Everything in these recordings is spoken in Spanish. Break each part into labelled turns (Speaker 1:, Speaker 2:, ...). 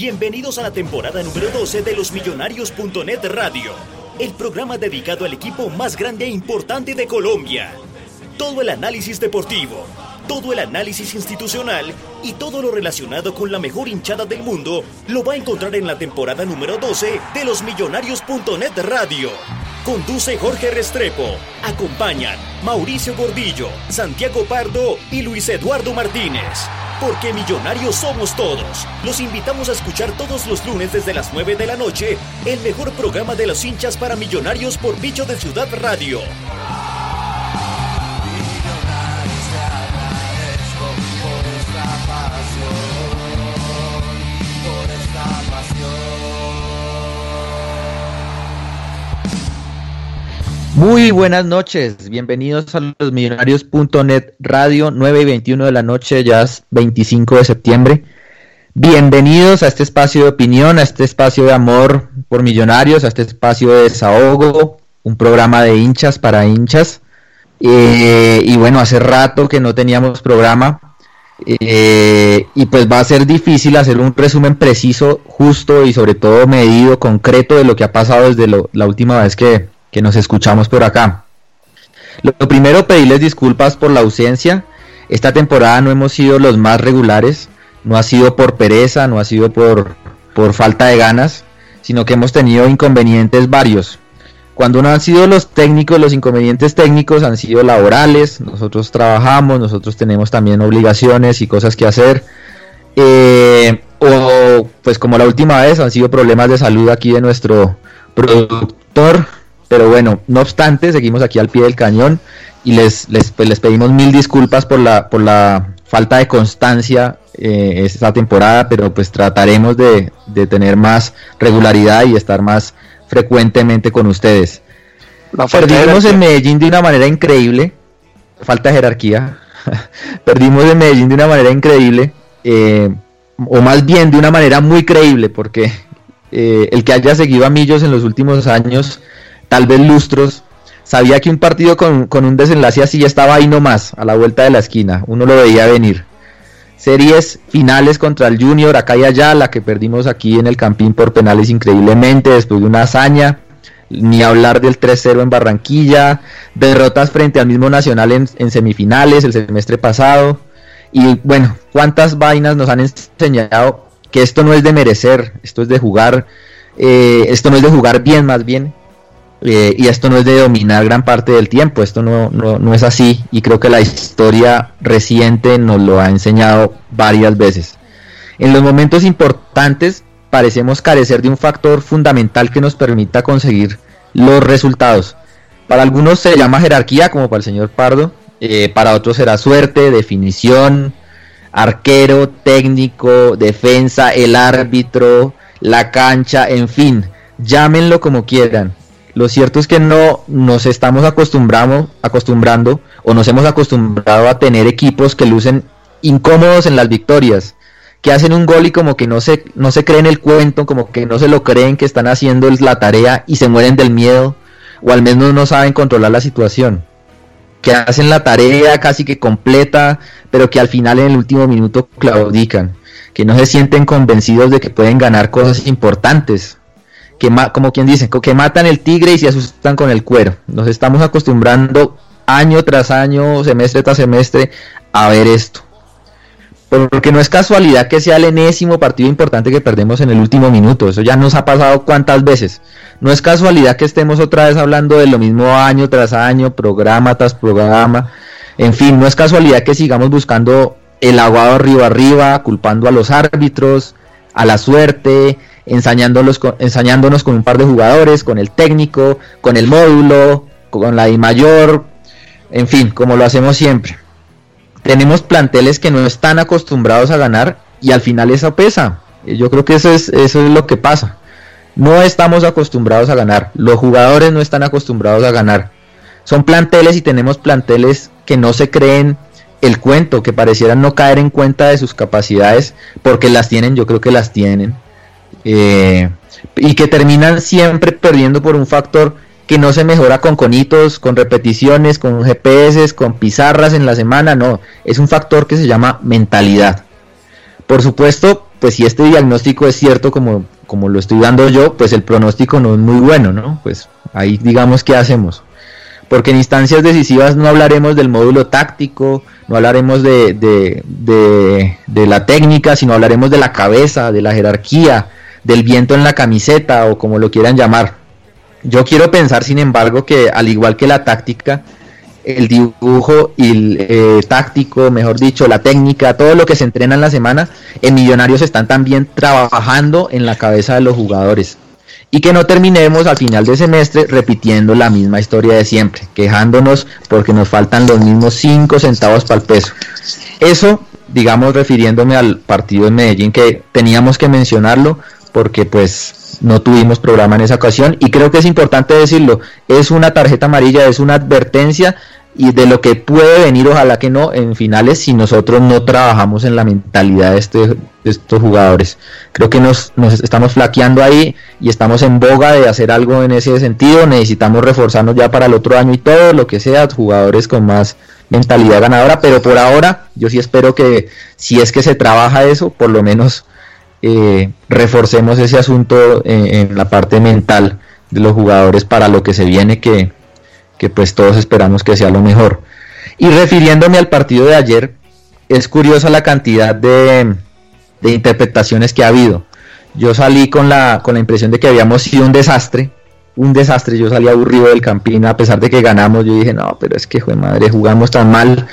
Speaker 1: Bienvenidos a la temporada número 12 de los Millonarios.net Radio, el programa dedicado al equipo más grande e importante de Colombia. Todo el análisis deportivo, todo el análisis institucional y todo lo relacionado con la mejor hinchada del mundo lo va a encontrar en la temporada número 12 de los Millonarios.net Radio. Conduce Jorge Restrepo. Acompañan Mauricio Gordillo, Santiago Pardo y Luis Eduardo Martínez. Porque millonarios somos todos. Los invitamos a escuchar todos los lunes desde las 9 de la noche el mejor programa de los hinchas para millonarios por Bicho de Ciudad Radio.
Speaker 2: Muy buenas noches, bienvenidos a los millonarios.net radio 9 y 21 de la noche, ya es 25 de septiembre. Bienvenidos a este espacio de opinión, a este espacio de amor por millonarios, a este espacio de desahogo, un programa de hinchas para hinchas. Eh, y bueno, hace rato que no teníamos programa eh, y pues va a ser difícil hacer un resumen preciso, justo y sobre todo medido, concreto de lo que ha pasado desde la última vez que, que nos escuchamos por acá. Lo primero, pedirles disculpas por la ausencia. Esta temporada no hemos sido los más regulares, no ha sido por pereza, no ha sido por, por falta de ganas, sino que hemos tenido inconvenientes varios. Cuando no han sido los técnicos, los inconvenientes técnicos han sido laborales, nosotros trabajamos, nosotros tenemos también obligaciones y cosas que hacer. Eh, o pues como la última vez han sido problemas de salud aquí de nuestro productor pero bueno, no obstante, seguimos aquí al pie del cañón y les, les, pues, les pedimos mil disculpas por la, por la falta de constancia eh, esta temporada, pero pues trataremos de, tener más regularidad y estar más frecuentemente con ustedes. Perdimos en Medellín de una manera increíble, falta de jerarquía, perdimos en Medellín de una manera increíble, eh, o más bien de una manera muy creíble, porque eh, el que haya seguido a Millos en los últimos años tal vez lustros, sabía que un partido con, un desenlace así estaba ahí nomás, a la vuelta de la esquina, uno lo veía venir. Series finales contra el Junior, acá y allá, la que perdimos aquí en el Campín por penales increíblemente, después de una hazaña, ni hablar del 3-0 en Barranquilla, derrotas frente al mismo Nacional en, semifinales el semestre pasado, y bueno, cuántas vainas nos han enseñado que esto no es de merecer, esto es de jugar, eh, esto no es de jugar bien más bien, eh, y esto no es de dominar gran parte del tiempo, esto no, no, es así y creo que la historia reciente nos lo ha enseñado varias veces. En los momentos importantes parecemos carecer de un factor fundamental que nos permita conseguir los resultados. Para algunos se llama jerarquía, como para el señor Pardo, eh, para otros será suerte, definición, arquero, técnico, defensa, el árbitro, la cancha, en fin, llámenlo como quieran lo cierto es que no nos estamos acostumbrando, acostumbrando o nos hemos acostumbrado a tener equipos que lucen incómodos en las victorias, que hacen un gol y como que no se, no se creen el cuento, como que no se lo creen que están haciendo la tarea y se mueren del miedo, o al menos no saben controlar la situación. Que hacen la tarea casi que completa, pero que al final en el último minuto claudican. Que no se sienten convencidos de que pueden ganar cosas importantes que como quien dice, que matan el tigre y se asustan con el cuero. Nos estamos acostumbrando año tras año, semestre tras semestre, a ver esto. Porque no es casualidad que sea el enésimo partido importante que perdemos en el último minuto. Eso ya nos ha pasado cuántas veces. No es casualidad que estemos otra vez hablando de lo mismo año tras año, programa tras programa. En fin, no es casualidad que sigamos buscando el aguado arriba arriba, culpando a los árbitros, a la suerte, ensañándonos con, ensañándonos con un par de jugadores, con el técnico, con el módulo, con la I mayor, en fin, como lo hacemos siempre. Tenemos planteles que no están acostumbrados a ganar y al final eso pesa. Yo creo que eso es, eso es lo que pasa. No estamos acostumbrados a ganar. Los jugadores no están acostumbrados a ganar. Son planteles y tenemos planteles que no se creen el cuento, que parecieran no caer en cuenta de sus capacidades, porque las tienen, yo creo que las tienen. Eh, y que terminan siempre perdiendo por un factor que no se mejora con conitos, con repeticiones, con GPS, con pizarras en la semana, no, es un factor que se llama mentalidad. Por supuesto, pues si este diagnóstico es cierto como, como lo estoy dando yo, pues el pronóstico no es muy bueno, ¿no? Pues ahí digamos qué hacemos. Porque en instancias decisivas no hablaremos del módulo táctico, no hablaremos de, de, de, de la técnica, sino hablaremos de la cabeza, de la jerarquía, del viento en la camiseta o como lo quieran llamar. Yo quiero pensar, sin embargo, que al igual que la táctica, el dibujo y el eh, táctico, mejor dicho, la técnica, todo lo que se entrena en la semana, en Millonarios están también trabajando en la cabeza de los jugadores. Y que no terminemos al final de semestre repitiendo la misma historia de siempre, quejándonos porque nos faltan los mismos 5 centavos para el peso. Eso, digamos, refiriéndome al partido de Medellín, que teníamos que mencionarlo porque pues no tuvimos programa en esa ocasión y creo que es importante decirlo, es una tarjeta amarilla, es una advertencia y de lo que puede venir, ojalá que no, en finales si nosotros no trabajamos en la mentalidad de, este, estos jugadores. Creo que nos, nos, estamos flaqueando ahí y estamos en boga de hacer algo en ese sentido, necesitamos reforzarnos ya para el otro año y todo, lo que sea, jugadores con más mentalidad ganadora, pero por ahora yo sí espero que si es que se trabaja eso, por lo menos eh, reforcemos ese asunto en, la parte mental de los jugadores para lo que se viene, que, pues todos esperamos que sea lo mejor. Y refiriéndome al partido de ayer, es curiosa la cantidad de, de interpretaciones que ha habido. Yo salí con la, con la impresión de que habíamos sido un desastre, un desastre. Yo salí aburrido del Campín, a pesar de que ganamos. Yo dije, no, pero es que, joder, madre, jugamos tan mal.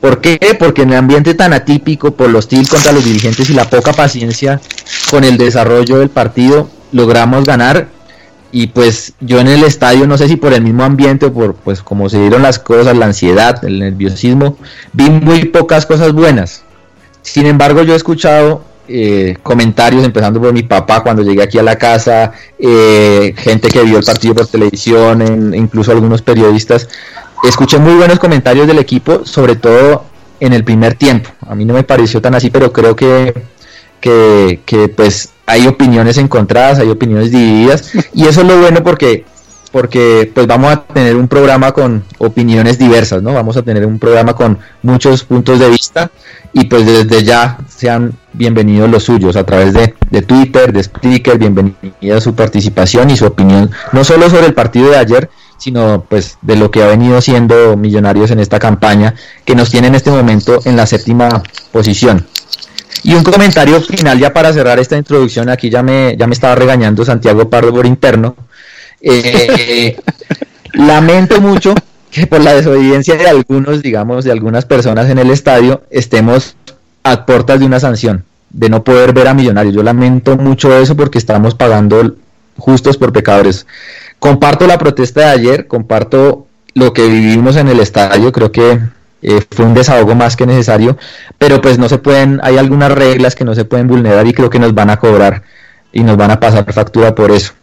Speaker 2: ¿Por qué? Porque en el ambiente tan atípico, por los hostil contra los dirigentes y la poca paciencia con el desarrollo del partido, logramos ganar. Y pues yo en el estadio, no sé si por el mismo ambiente o por pues como se dieron las cosas, la ansiedad, el nerviosismo, vi muy pocas cosas buenas. Sin embargo, yo he escuchado eh, comentarios, empezando por mi papá cuando llegué aquí a la casa, eh, gente que vio el partido por televisión, incluso algunos periodistas, escuché muy buenos comentarios del equipo, sobre todo en el primer tiempo. A mí no me pareció tan así, pero creo que, que, que pues hay opiniones encontradas, hay opiniones divididas y eso es lo bueno porque porque pues vamos a tener un programa con opiniones diversas, ¿no? Vamos a tener un programa con muchos puntos de vista y pues desde ya sean bienvenidos los suyos a través de, de Twitter, de Spreaker, bienvenida su participación y su opinión, no solo sobre el partido de ayer, sino pues de lo que ha venido siendo Millonarios en esta campaña, que nos tiene en este momento en la séptima posición. Y un comentario final ya para cerrar esta introducción, aquí ya me, ya me estaba regañando Santiago Pardo por interno. Eh, lamento mucho que por la desobediencia de algunos, digamos, de algunas personas en el estadio, estemos a puertas de una sanción, de no poder ver a Millonarios. Yo lamento mucho eso porque estamos pagando justos por pecadores. Comparto la protesta de ayer, comparto lo que vivimos en el estadio, creo que eh, fue un desahogo más que necesario, pero pues no se pueden, hay algunas reglas que no se pueden vulnerar y creo que nos van a cobrar y nos van a pasar factura por eso.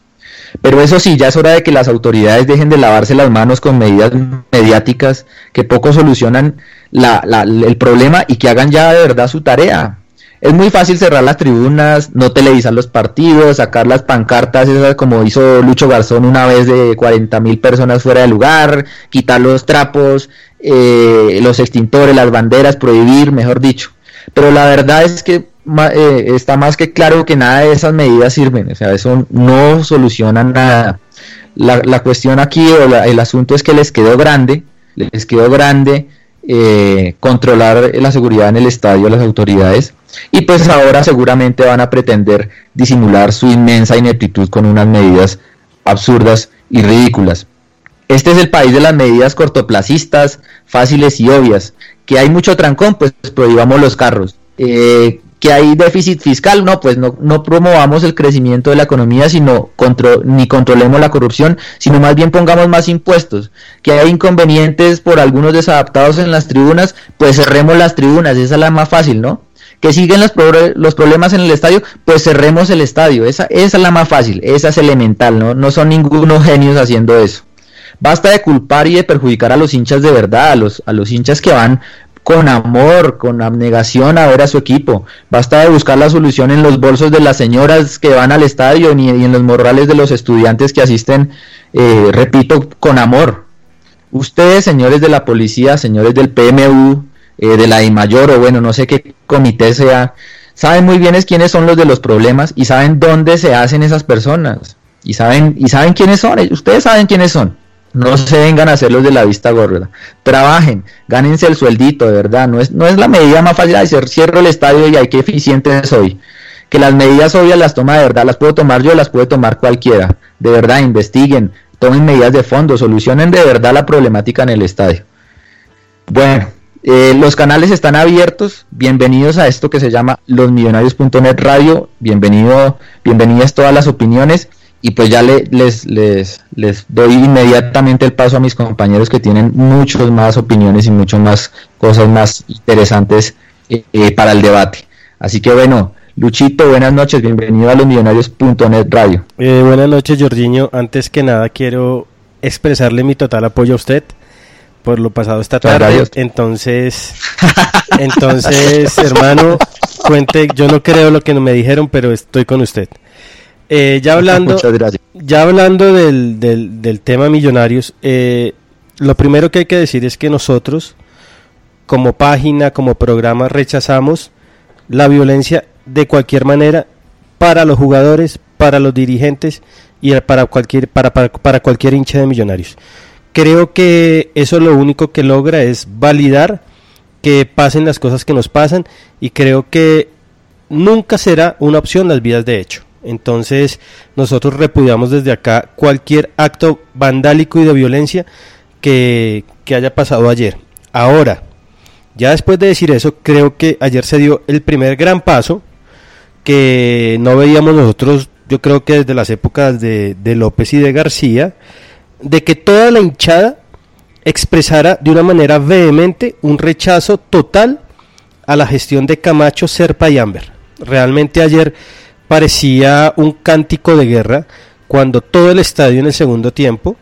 Speaker 2: Pero eso sí, ya es hora de que las autoridades dejen de lavarse las manos con medidas mediáticas que poco solucionan el problema y que hagan ya de verdad su tarea. Es muy fácil cerrar las tribunas, no televisar los partidos, sacar las pancartas, esas como hizo Lucho Garzón una vez de 40 mil personas fuera de lugar, quitar los trapos, eh, los extintores, las banderas, prohibir, mejor dicho. Pero la verdad es que eh, está más que claro que nada de esas medidas sirven, o sea, eso no soluciona nada. La, la cuestión aquí, o el asunto es que les quedó grande, les quedó grande eh, controlar la seguridad en el estadio las autoridades y pues ahora seguramente van a pretender disimular su inmensa ineptitud con unas medidas absurdas y ridículas. Este es el país de las medidas cortoplacistas, fáciles y obvias. Que hay mucho trancón, pues prohibamos los carros. Eh, que hay déficit fiscal, no, pues no, no promovamos el crecimiento de la economía, sino ni controlemos la corrupción, sino más bien pongamos más impuestos. Que hay inconvenientes por algunos desadaptados en las tribunas, pues cerremos las tribunas, esa es la más fácil, ¿no? Que siguen los, los problemas en el estadio, pues cerremos el estadio, esa, esa es la más fácil, esa es elemental, ¿no? No son ningunos genios haciendo eso. Basta de culpar y de perjudicar a los hinchas de verdad, a los, a los hinchas que van con amor, con abnegación a ver a su equipo. Basta de buscar la solución en los bolsos de las señoras que van al estadio y, en los morrales de los estudiantes que asisten, eh, repito, con amor. Ustedes, señores de la policía, señores del PMU, eh, de la mayor o bueno, no sé qué comité sea, saben muy bien quiénes son los de los problemas y saben dónde se hacen esas personas. Y saben, y saben quiénes son, ustedes saben quiénes son. No se vengan a hacer los de la vista gorda. Trabajen, gánense el sueldito, de verdad. No es, no es la medida más fácil de decir cierro el estadio y hay que eficiente soy. Que las medidas obvias las toma de verdad, las puedo tomar yo, las puede tomar cualquiera. De verdad, investiguen, tomen medidas de fondo, solucionen de verdad la problemática en el estadio. Bueno, eh, los canales están abiertos. Bienvenidos a esto que se llama losmillonarios.net radio. Bienvenido, bienvenidas todas las opiniones y pues ya les, les, les doy inmediatamente el paso a mis compañeros que tienen muchas más opiniones y muchas más cosas más interesantes eh, eh, para el debate. Así que bueno, Luchito, buenas noches, bienvenido a los millonarios.net radio.
Speaker 3: Eh, buenas noches, Jorginho. Antes que nada quiero expresarle mi total apoyo a usted por lo pasado esta tarde. Entonces, entonces, hermano, cuente, yo no creo lo que me dijeron, pero estoy con usted. Eh, ya hablando, ya hablando del, del, tema millonarios, eh, lo primero que hay que decir es que nosotros, como página, como programa, rechazamos la violencia de cualquier manera para los jugadores, para los dirigentes y para cualquier, para, para, para cualquier hincha de millonarios. Creo que eso lo único que logra es validar que pasen las cosas que nos pasan y creo que nunca será una opción las vidas de hecho. Entonces, nosotros repudiamos desde acá cualquier acto vandálico y de violencia que, haya pasado ayer. Ahora, ya después de decir eso, creo que ayer se dio el primer gran paso que no veíamos nosotros, yo creo que desde las épocas de, de López y de García, de que toda la hinchada expresara de una manera vehemente un rechazo total a la gestión de Camacho, Serpa y Amber. Realmente ayer parecía un cántico de guerra cuando todo el estadio en el segundo tiempo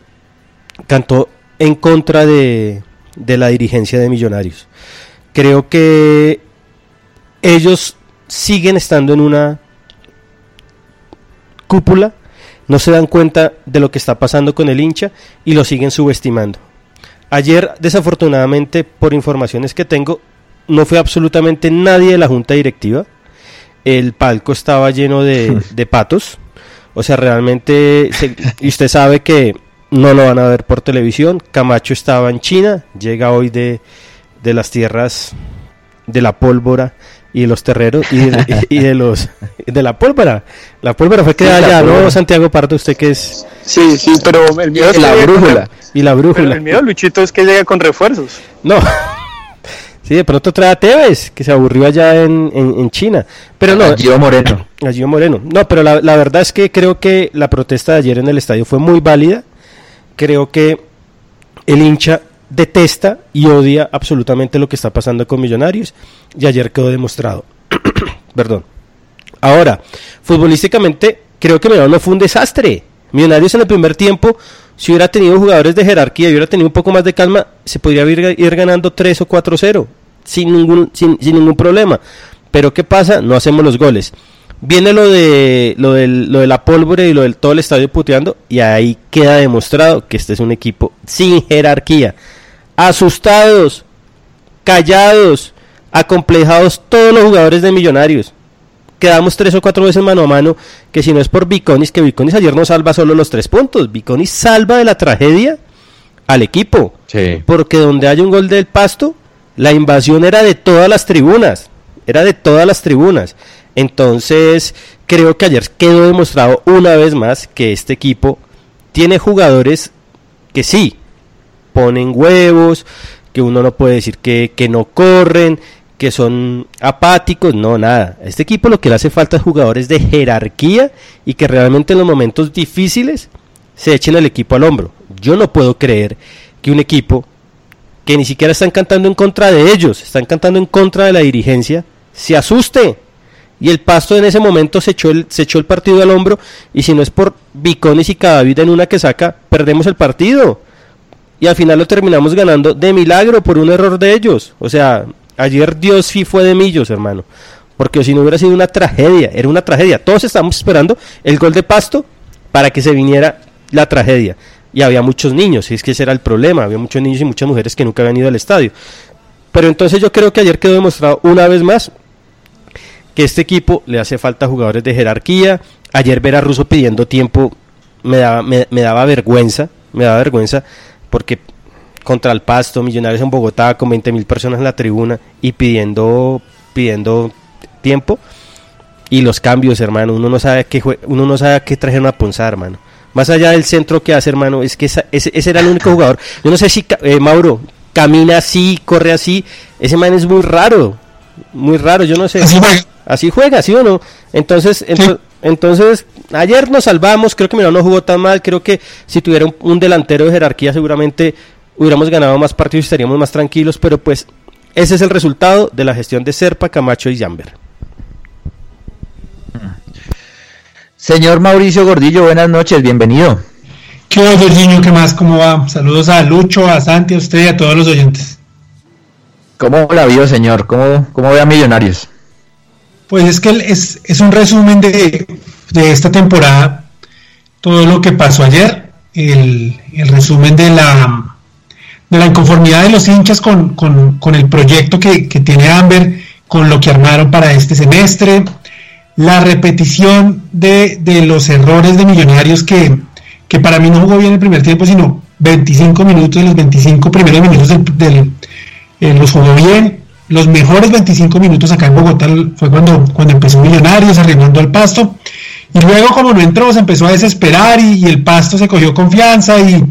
Speaker 3: cantó en contra de, la dirigencia de Millonarios. Creo que ellos siguen estando en una cúpula, no se dan cuenta de lo que está pasando con el hincha y lo siguen subestimando. Ayer, desafortunadamente, por informaciones que tengo, no fue absolutamente nadie de la junta directiva el palco estaba lleno de, patos. O sea, realmente, y usted sabe que no lo van a ver por televisión. Camacho estaba en China, llega hoy de, las tierras de la pólvora y de los terreros y de, los de la pólvora. La pólvora fue creada allá, ¿no, Santiago Pardo? Usted que es.
Speaker 4: Sí, sí, pero el miedo es
Speaker 3: la brújula. y la brújula.
Speaker 4: el miedo, Luchito, es que llega con refuerzos.
Speaker 3: No. Sí, de pronto trae a Tevez, que se aburrió allá en, en, China. Pero no.
Speaker 2: A Moreno.
Speaker 3: A Moreno. No, pero la, la, verdad es que creo que la protesta de ayer en el estadio fue muy válida. Creo que el hincha detesta y odia absolutamente lo que está pasando con Millonarios. Y ayer quedó demostrado. Perdón. Ahora, futbolísticamente, creo que Millonarios no fue un desastre. Millonarios en el primer tiempo, si hubiera tenido jugadores de jerarquía y hubiera tenido un poco más de calma, se podría ir, ganando 3 o 4-0 sin ningún, sin, ningún problema. Pero ¿qué pasa? No hacemos los goles. Viene lo de, lo, lo de la pólvora y lo del todo el estadio puteando y ahí queda demostrado que este es un equipo sin jerarquía. Asustados, callados, acomplejados todos los jugadores de Millonarios quedamos tres o cuatro veces mano a mano, que si no es por Viconis, que Viconis ayer no salva solo los tres puntos, Viconis salva de la tragedia al equipo, porque donde hay un gol del pasto, La invasión era de todas las tribunas, era de todas las tribunas. Entonces, creo que ayer quedó demostrado una vez más que este equipo tiene jugadores que sí, ponen huevos, que uno no puede decir que, que no corren, que son apáticos, no, nada. Este equipo lo que le hace falta es jugadores de jerarquía y que realmente en los momentos difíciles se echen al equipo al hombro. Yo no puedo creer que un equipo que ni siquiera están cantando en contra de ellos, están cantando en contra de la dirigencia, se asuste. Y el Pasto en ese momento se echó el, se echó el partido al hombro y si no es por Bicones y Cadavid en una que saca, perdemos el partido y al final lo terminamos ganando de milagro por un error de ellos. O sea, ayer Dios sí fue de millos, hermano. Porque si no hubiera sido una tragedia, era una tragedia. Todos estábamos esperando el gol de Pasto para que se viniera la tragedia. Y había muchos niños, y es que ese era el problema. Había muchos niños y muchas mujeres que nunca habían ido al estadio. Pero entonces yo creo que ayer quedó demostrado una vez más que este equipo le hace falta jugadores de jerarquía. Ayer ver a Russo pidiendo tiempo me daba, me daba vergüenza, me daba vergüenza porque contra el Pasto, Millonarios en Bogotá con 20 mil personas en la tribuna y pidiendo, pidiendo tiempo. Y los cambios, hermano, uno no sabe qué uno no sabe qué trajeron a punzar, hermano. Más allá del centro que hace, hermano, es que ese, ese, era el único jugador. Yo no sé si eh, Mauro camina así, corre así. Ese man es muy raro, muy raro. Yo no sé. Así juega, ¿sí o no? Entonces, entonces, ayer nos salvamos, creo que Milano no jugó tan mal, creo que si tuviera un, delantero de jerarquía seguramente hubiéramos ganado más partidos y estaríamos más tranquilos, pero pues ese es el resultado de la gestión de Serpa, Camacho y Jamber.
Speaker 2: Señor Mauricio Gordillo, buenas noches, bienvenido.
Speaker 5: ¿Qué onda, Jorginho? ¿Qué más? ¿Cómo va? Saludos a Lucho, a Santi, a usted y a todos los oyentes.
Speaker 2: ¿Cómo la vio, señor? ¿Cómo, cómo ve a Millonarios?
Speaker 5: Pues es que es, es un resumen de, esta temporada, todo lo que pasó ayer, el, resumen de la, de la inconformidad de los hinchas con, el proyecto que, tiene Amber, con lo que armaron para este semestre, la repetición de, los errores de Millonarios que, que, para mí no jugó bien el primer tiempo, sino 25 minutos de los 25 primeros minutos del, eh, los jugó bien, los mejores 25 minutos acá en Bogotá fue cuando, cuando empezó Millonarios arrimando al pasto. Y luego como no entró, se empezó a desesperar y, el pasto se cogió confianza y,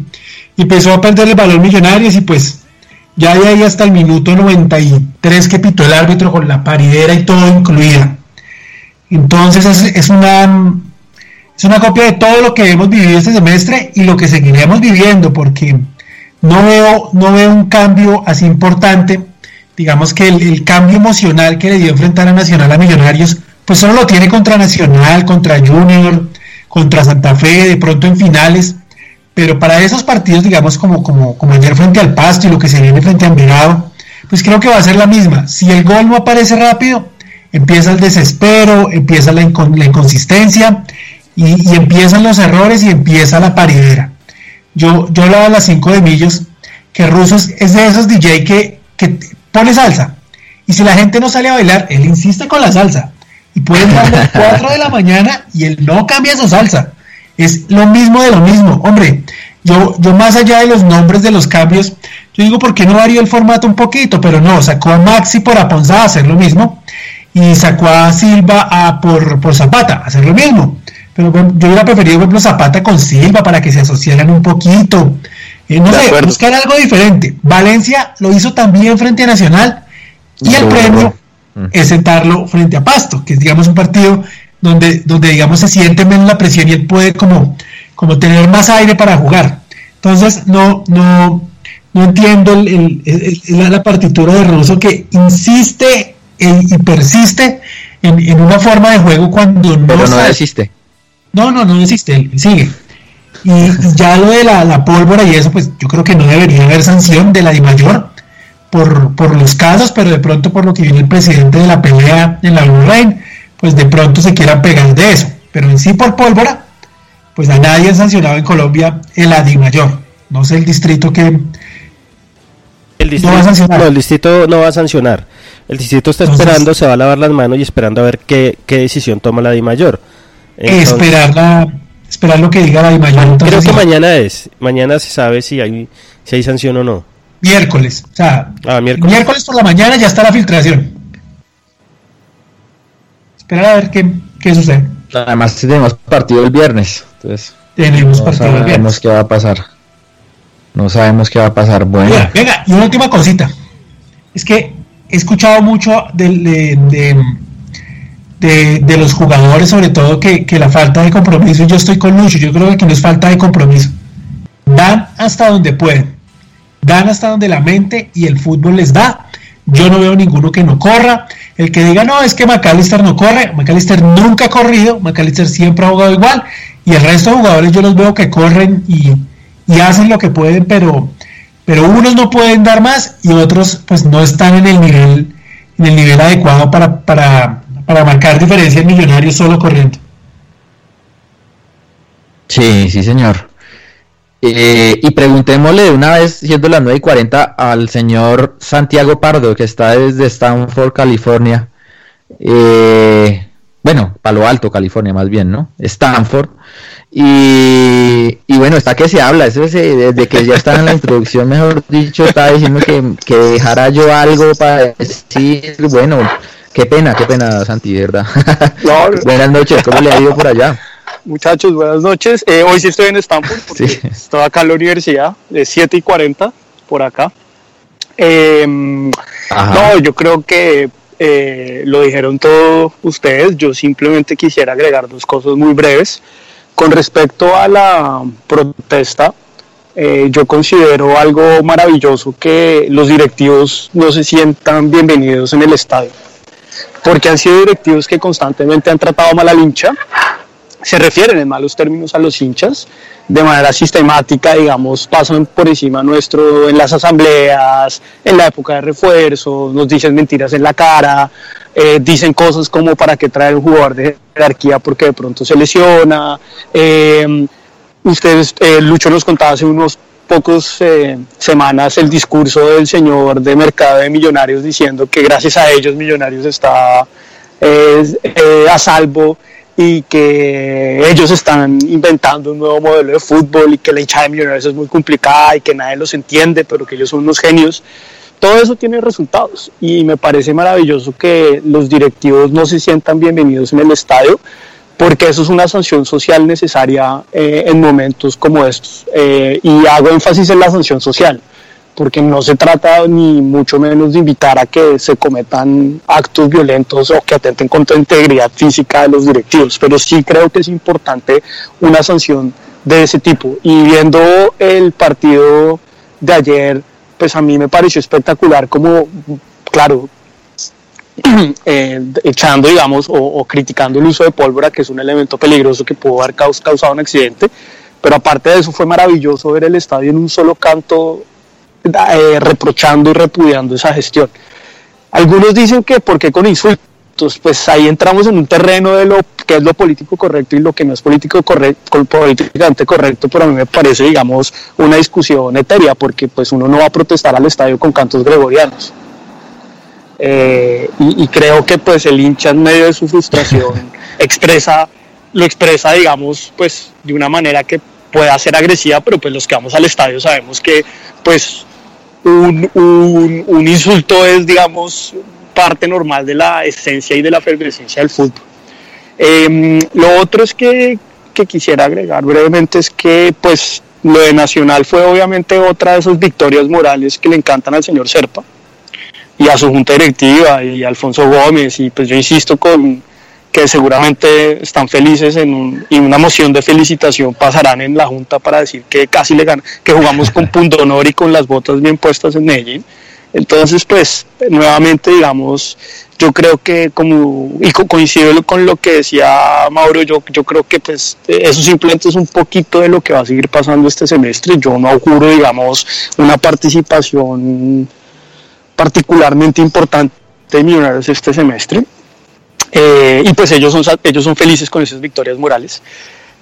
Speaker 5: empezó a perder el valor Millonarios y pues ya de ahí hasta el minuto 93 que pitó el árbitro con la paridera y todo incluida. Entonces es, una, es una copia de todo lo que hemos vivido este semestre y lo que seguiremos viviendo porque no veo, no veo un cambio así importante digamos que el, cambio emocional que le dio enfrentar a Nacional a Millonarios, pues solo lo tiene contra Nacional, contra Junior, contra Santa Fe, de pronto en finales, pero para esos partidos, digamos, como, como, como ayer frente al Pasto y lo que se viene frente a Envigado, pues creo que va a ser la misma. Si el gol no aparece rápido, empieza el desespero, empieza la, inconsistencia y, empiezan los errores y empieza la paridera. Yo, yo hablaba a las 5 de Millos que Rusos es de esos DJ que, que pone salsa. Y si la gente no sale a bailar, él insiste con la salsa. Y pueden dar las 4 de la mañana y él no cambia su salsa. Es lo mismo de lo mismo. Hombre, yo, yo más allá de los nombres de los cambios, yo digo, ¿por qué no varió el formato un poquito? Pero no, sacó a Maxi por Aponza a hacer lo mismo. Y sacó a Silva a por, por Zapata a hacer lo mismo. Pero yo hubiera preferido, por ejemplo, Zapata con Silva para que se asociaran un poquito. Eh, no sé, buscar algo diferente. Valencia lo hizo también frente a Nacional y el premio es sentarlo frente a Pasto, que es digamos un partido donde, donde digamos se siente menos la presión y él puede como, como tener más aire para jugar. Entonces no, no, no entiendo el, la partitura de Russo que insiste y persiste en, una forma de juego cuando no...
Speaker 2: Pero no desiste.
Speaker 5: No, no, no desiste, él sigue. Y, ya lo de la, pólvora y eso, pues yo creo que no debería haber sanción de la de mayor por, por los casos, pero de pronto por lo que viene el presidente de la pelea en la Blue pues de pronto se quieran pegar de eso. Pero en sí por pólvora, pues a nadie ha sancionado en Colombia el ADI mayor. No sé el distrito que...
Speaker 3: El distrito no va a sancionar. No, el distrito no va a sancionar. El distrito está esperando, se va a lavar las manos y esperando a ver qué, qué decisión toma la DI mayor.
Speaker 5: esperar la esperar lo que diga la mayor.
Speaker 3: Creo que mañana es, mañana se sabe si hay, si hay sanción o no.
Speaker 5: Miércoles. O sea, ah, miércoles. por la mañana ya está la filtración. Esperar a ver qué, qué sucede.
Speaker 2: Además tenemos partido el viernes. Entonces,
Speaker 5: tenemos
Speaker 2: no partido el viernes. sabemos qué va a pasar. No sabemos qué va a pasar. Bueno.
Speaker 5: Venga, y una última cosita. Es que he escuchado mucho de, de, de, los jugadores, sobre todo, que, que, la falta de compromiso. Yo estoy con Lucho. Yo creo que no es falta de compromiso. Dan hasta donde pueden dan hasta donde la mente y el fútbol les da. Yo no veo ninguno que no corra. El que diga, no, es que McAllister no corre. McAllister nunca ha corrido. McAllister siempre ha jugado igual. Y el resto de jugadores yo los veo que corren y, hacen lo que pueden, pero, pero unos no pueden dar más y otros pues no están en el nivel, en el nivel adecuado para, para, para marcar diferencias millonarios solo corriendo.
Speaker 2: Sí, sí, señor. Eh, y preguntémosle de una vez, siendo las 9 y 40, al señor Santiago Pardo, que está desde Stanford, California. Eh, bueno, Palo Alto, California, más bien, ¿no? Stanford. Y, bueno, está que se habla, eso desde que ya está en la introducción, mejor dicho, está diciendo que, dejara yo algo para decir, bueno, qué pena, qué pena, Santi, ¿verdad? Buenas noches, ¿cómo le ha ido por allá?
Speaker 4: Muchachos, buenas noches. Eh, hoy sí estoy en Stanford, porque estoy acá en la universidad, de 7 y 40 por acá. Em, no, yo creo que eh, lo dijeron todos ustedes. Yo simplemente quisiera agregar dos cosas muy breves. Con respecto a la protesta, eh, yo considero algo maravilloso que los directivos no se sientan bienvenidos en el estadio, porque han sido directivos que constantemente han tratado mal al hincha, se refieren en malos términos a los hinchas, de manera sistemática, digamos, pasan por encima nuestro en las asambleas, en la época de refuerzo, nos dicen mentiras en la cara, eh, dicen cosas como para qué traer un jugador de jerarquía porque de pronto se lesiona. Eh, ustedes, eh, Lucho nos contaba hace unos pocos semanas el discurso del señor de mercado de millonarios diciendo que gracias a ellos Millonarios está a salvo y que ellos están inventando un nuevo modelo de fútbol y que la hinchada de millonarios es muy complicada y que nadie los entiende, pero que ellos son unos genios. Todo eso tiene resultados y me parece maravilloso que los directivos no se sientan bienvenidos en el estadio porque eso es una sanción social necesaria eh, en momentos como estos. Eh, y hago énfasis en la sanción social porque no se trata ni mucho menos de invitar a que se cometan actos violentos o que atenten contra la integridad física de los directivos, pero sí creo que es importante una sanción de ese tipo. Y viendo el partido de ayer, pues a mí me pareció espectacular como, claro, eh, echando, digamos, o, criticando el uso de pólvora, que es un elemento peligroso que pudo haber causado un accidente, pero aparte de eso fue maravilloso ver el estadio en un solo canto eh, reprochando y repudiando esa gestión. Algunos dicen que ¿por qué con insultos? Pues ahí entramos en un terreno de lo que es lo político correcto y lo que no es político correcto, políticamente correcto, pero a mí me parece, digamos, una discusión etérea, porque pues uno no va a protestar al estadio con cantos gregorianos. Eh, y, creo que pues el hincha en medio de su frustración expresa, lo expresa, digamos, pues de una manera que pueda ser agresiva, pero pues los que vamos al estadio sabemos que pues un, un, insulto es, digamos, parte normal de la esencia y de la efervescencia del fútbol. Em, lo otro es que, que, quisiera agregar brevemente es que pues lo de Nacional fue obviamente otra de esas victorias morales que le encantan al señor Serpa y a su junta directiva y a Alfonso Gómez y pues yo insisto con que seguramente están felices en y una moción de felicitación pasarán en la Junta para decir que casi le ganan, que jugamos con punto honor y con las botas bien puestas en Medellín. Entonces, pues, nuevamente, digamos, yo creo que como, y coincido con lo que decía Mauro, yo, yo creo que pues eso simplemente es un poquito de lo que va a seguir pasando este semestre. Yo no auguro, digamos, una participación particularmente importante de Millonarios este semestre. Eh, y pues ellos son, ellos son felices con esas victorias morales.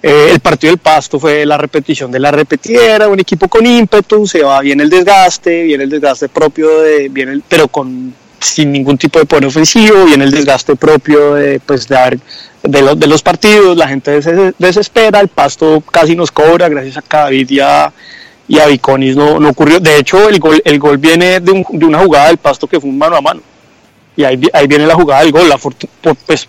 Speaker 4: Eh, el partido del Pasto fue la repetición de la repetidera, un equipo con ímpetu, se va bien el desgaste, viene el desgaste propio, de, viene pero con, sin ningún tipo de poder ofensivo, viene el desgaste propio de, pues, de, de, de los partidos, la gente se desespera, el Pasto casi nos cobra gracias a Cadavid y a, y a Viconis no, no ocurrió. De hecho, el gol, el gol viene de, de, una jugada del pasto que fue un mano a mano. Y ahí, ahí viene la jugada del gol. La pues,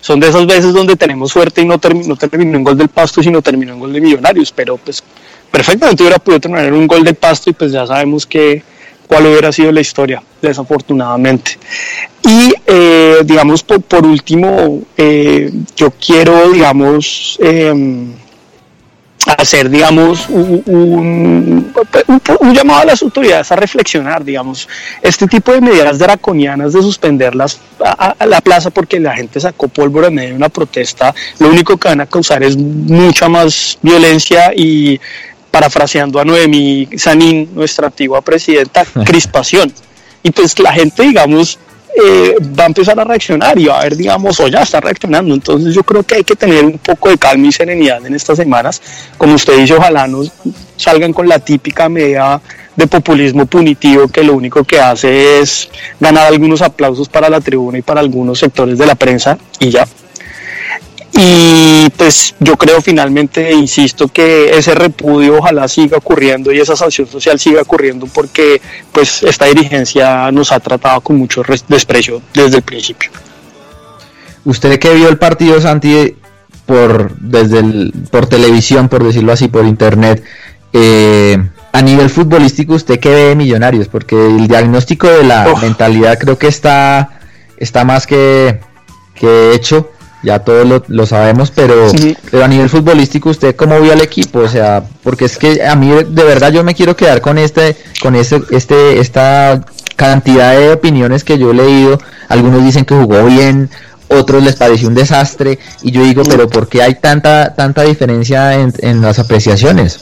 Speaker 4: son de esas veces donde tenemos suerte y no, no terminó en gol del pasto, sino terminó en gol de Millonarios. Pero pues perfectamente hubiera podido terminar un gol del pasto y pues ya sabemos que cuál hubiera sido la historia, desafortunadamente. Y eh, digamos, por, por último, eh, yo quiero, digamos, eh, hacer, digamos, un, un, llamado a las autoridades a reflexionar, digamos, este tipo de medidas draconianas de suspenderlas a, a, la plaza porque la gente sacó pólvora en medio de una protesta, lo único que van a causar es mucha más violencia y, parafraseando a Noemí Sanín, nuestra antigua presidenta, crispación. Y pues la gente, digamos, eh, va a empezar a reaccionar y va a ver, digamos, o ya está reaccionando. Entonces yo creo que hay que tener un poco de calma y serenidad en estas semanas. Como usted dice, ojalá no salgan con la típica medida de populismo punitivo que lo único que hace es ganar algunos aplausos para la tribuna y para algunos sectores de la prensa y ya. Y pues yo creo finalmente, insisto, que ese repudio ojalá siga ocurriendo y esa sanción social siga ocurriendo porque pues esta dirigencia nos ha tratado con mucho desprecio desde el principio.
Speaker 2: Usted que vio el partido Santi por desde el, por televisión, por decirlo así, por internet, eh, a nivel futbolístico, ¿usted qué ve de Millonarios? Porque el diagnóstico de la mentalidad creo que está, está más que, que hecho ya todos lo, sabemos, pero, pero a nivel futbolístico, ¿usted cómo vio al equipo? O sea, porque es que a mí de verdad yo me quiero quedar con este, con este, este, esta cantidad de opiniones que yo he leído. Algunos dicen que jugó bien, otros les pareció un desastre, y yo digo, pero ¿por qué hay tanta, tanta diferencia en, en las apreciaciones?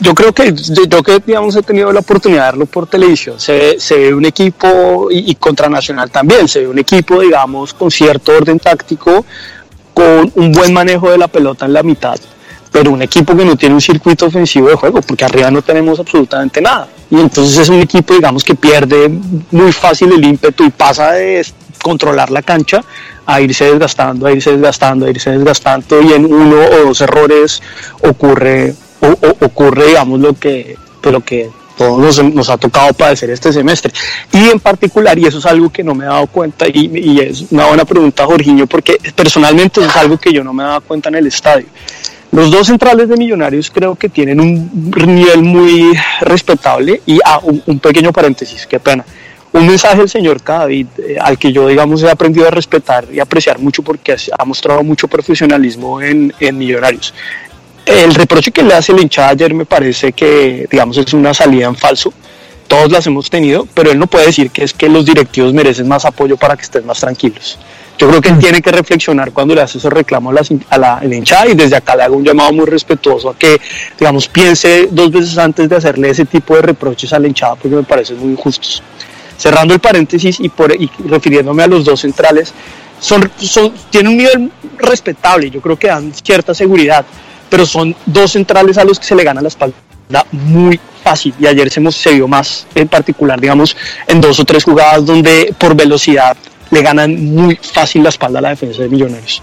Speaker 4: Yo creo que yo que digamos he tenido la oportunidad de verlo por televisión. Se, se ve un equipo y, contra Nacional también se ve un equipo digamos con cierto orden táctico con un buen manejo de la pelota en la mitad pero un equipo que no tiene un circuito ofensivo de juego porque arriba no tenemos absolutamente nada. Y entonces es un equipo digamos que pierde muy fácil el ímpetu y pasa de controlar la cancha a irse desgastando, a irse desgastando, a irse desgastando y en uno o dos errores ocurre ocurre, digamos, lo que, pues, lo que todos nos, ha tocado padecer este semestre. Y en particular, y eso es algo que no me he dado cuenta, y, es una buena pregunta, Jorginho, porque personalmente es algo que yo no me he dado cuenta en el estadio. Los dos centrales de Millonarios creo que tienen un nivel muy respetable y ah, un, pequeño paréntesis, qué pena. Un mensaje del señor Cadavid, eh, al que yo, digamos, he aprendido a respetar y apreciar mucho porque ha mostrado mucho profesionalismo en, en Millonarios. El reproche que le hace el hinchada ayer me parece que, digamos, es una salida en falso. Todos las hemos tenido, pero él no puede decir que es que los directivos merecen más apoyo para que estén más tranquilos. Yo creo que él tiene que reflexionar cuando le hace esos reclamos a la, hinchada y desde acá le hago un llamado muy respetuoso a que, digamos, piense dos veces antes de hacerle ese tipo de reproches a la hinchada porque me parecen muy injustos. Cerrando el paréntesis y, por, y refiriéndome a los dos centrales, son, son, tienen un nivel respetable, yo creo que dan cierta seguridad pero son dos centrales a los que se le gana la espalda muy fácil y ayer se, se vio más en particular, digamos, en dos o tres jugadas donde por velocidad le ganan muy fácil la espalda a la defensa de Millonarios.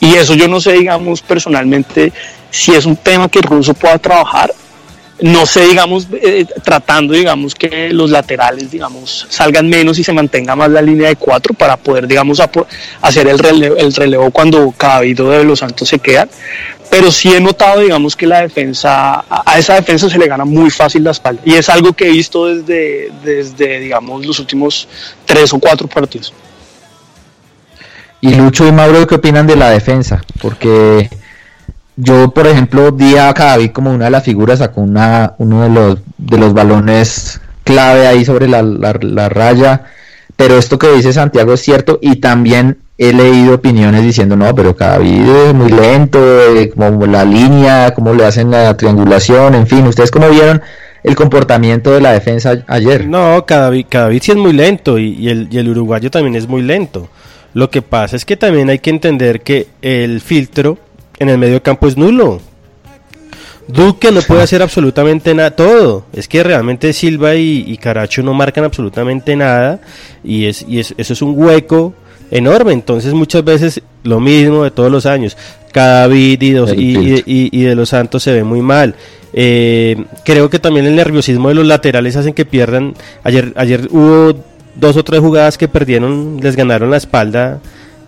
Speaker 4: Y eso yo no sé, digamos, personalmente, si es un tema que Russo pueda trabajar. No sé, digamos, eh, tratando, digamos, que los laterales, digamos, salgan menos y se mantenga más la línea de cuatro para poder, digamos, hacer el relevo, el relevo cuando Cabido de los Santos se quedan pero sí he notado, digamos, que la defensa, a esa defensa se le gana muy fácil la espalda. Y es algo que he visto desde, desde digamos, los últimos tres o cuatro partidos.
Speaker 2: Y Lucho y Mauro, ¿qué opinan de la defensa? Porque yo, por ejemplo, di a Cadavid como una de las figuras, sacó una, uno de los, de los balones clave ahí sobre la, la raya. Pero esto que dice Santiago es cierto y también he leído opiniones diciendo, no, pero cada video es muy lento, eh, como la línea, cómo le hacen la triangulación, en fin, ¿ustedes cómo vieron el comportamiento de la defensa ayer?
Speaker 3: No, cada, cada sí es muy lento y, el, y el uruguayo también es muy lento. Lo que pasa es que también hay que entender que el filtro en el medio campo es nulo. Duque no puede hacer absolutamente nada, todo. Es que realmente Silva y, Caracho no marcan absolutamente nada y, es, y es, eso es un hueco enorme. Entonces muchas veces lo mismo de todos los años. Cada y, y, y, de los Santos se ve muy mal. Eh, creo que también el nerviosismo de los laterales hacen que pierdan. Ayer, ayer hubo dos o tres jugadas que perdieron, les ganaron la espalda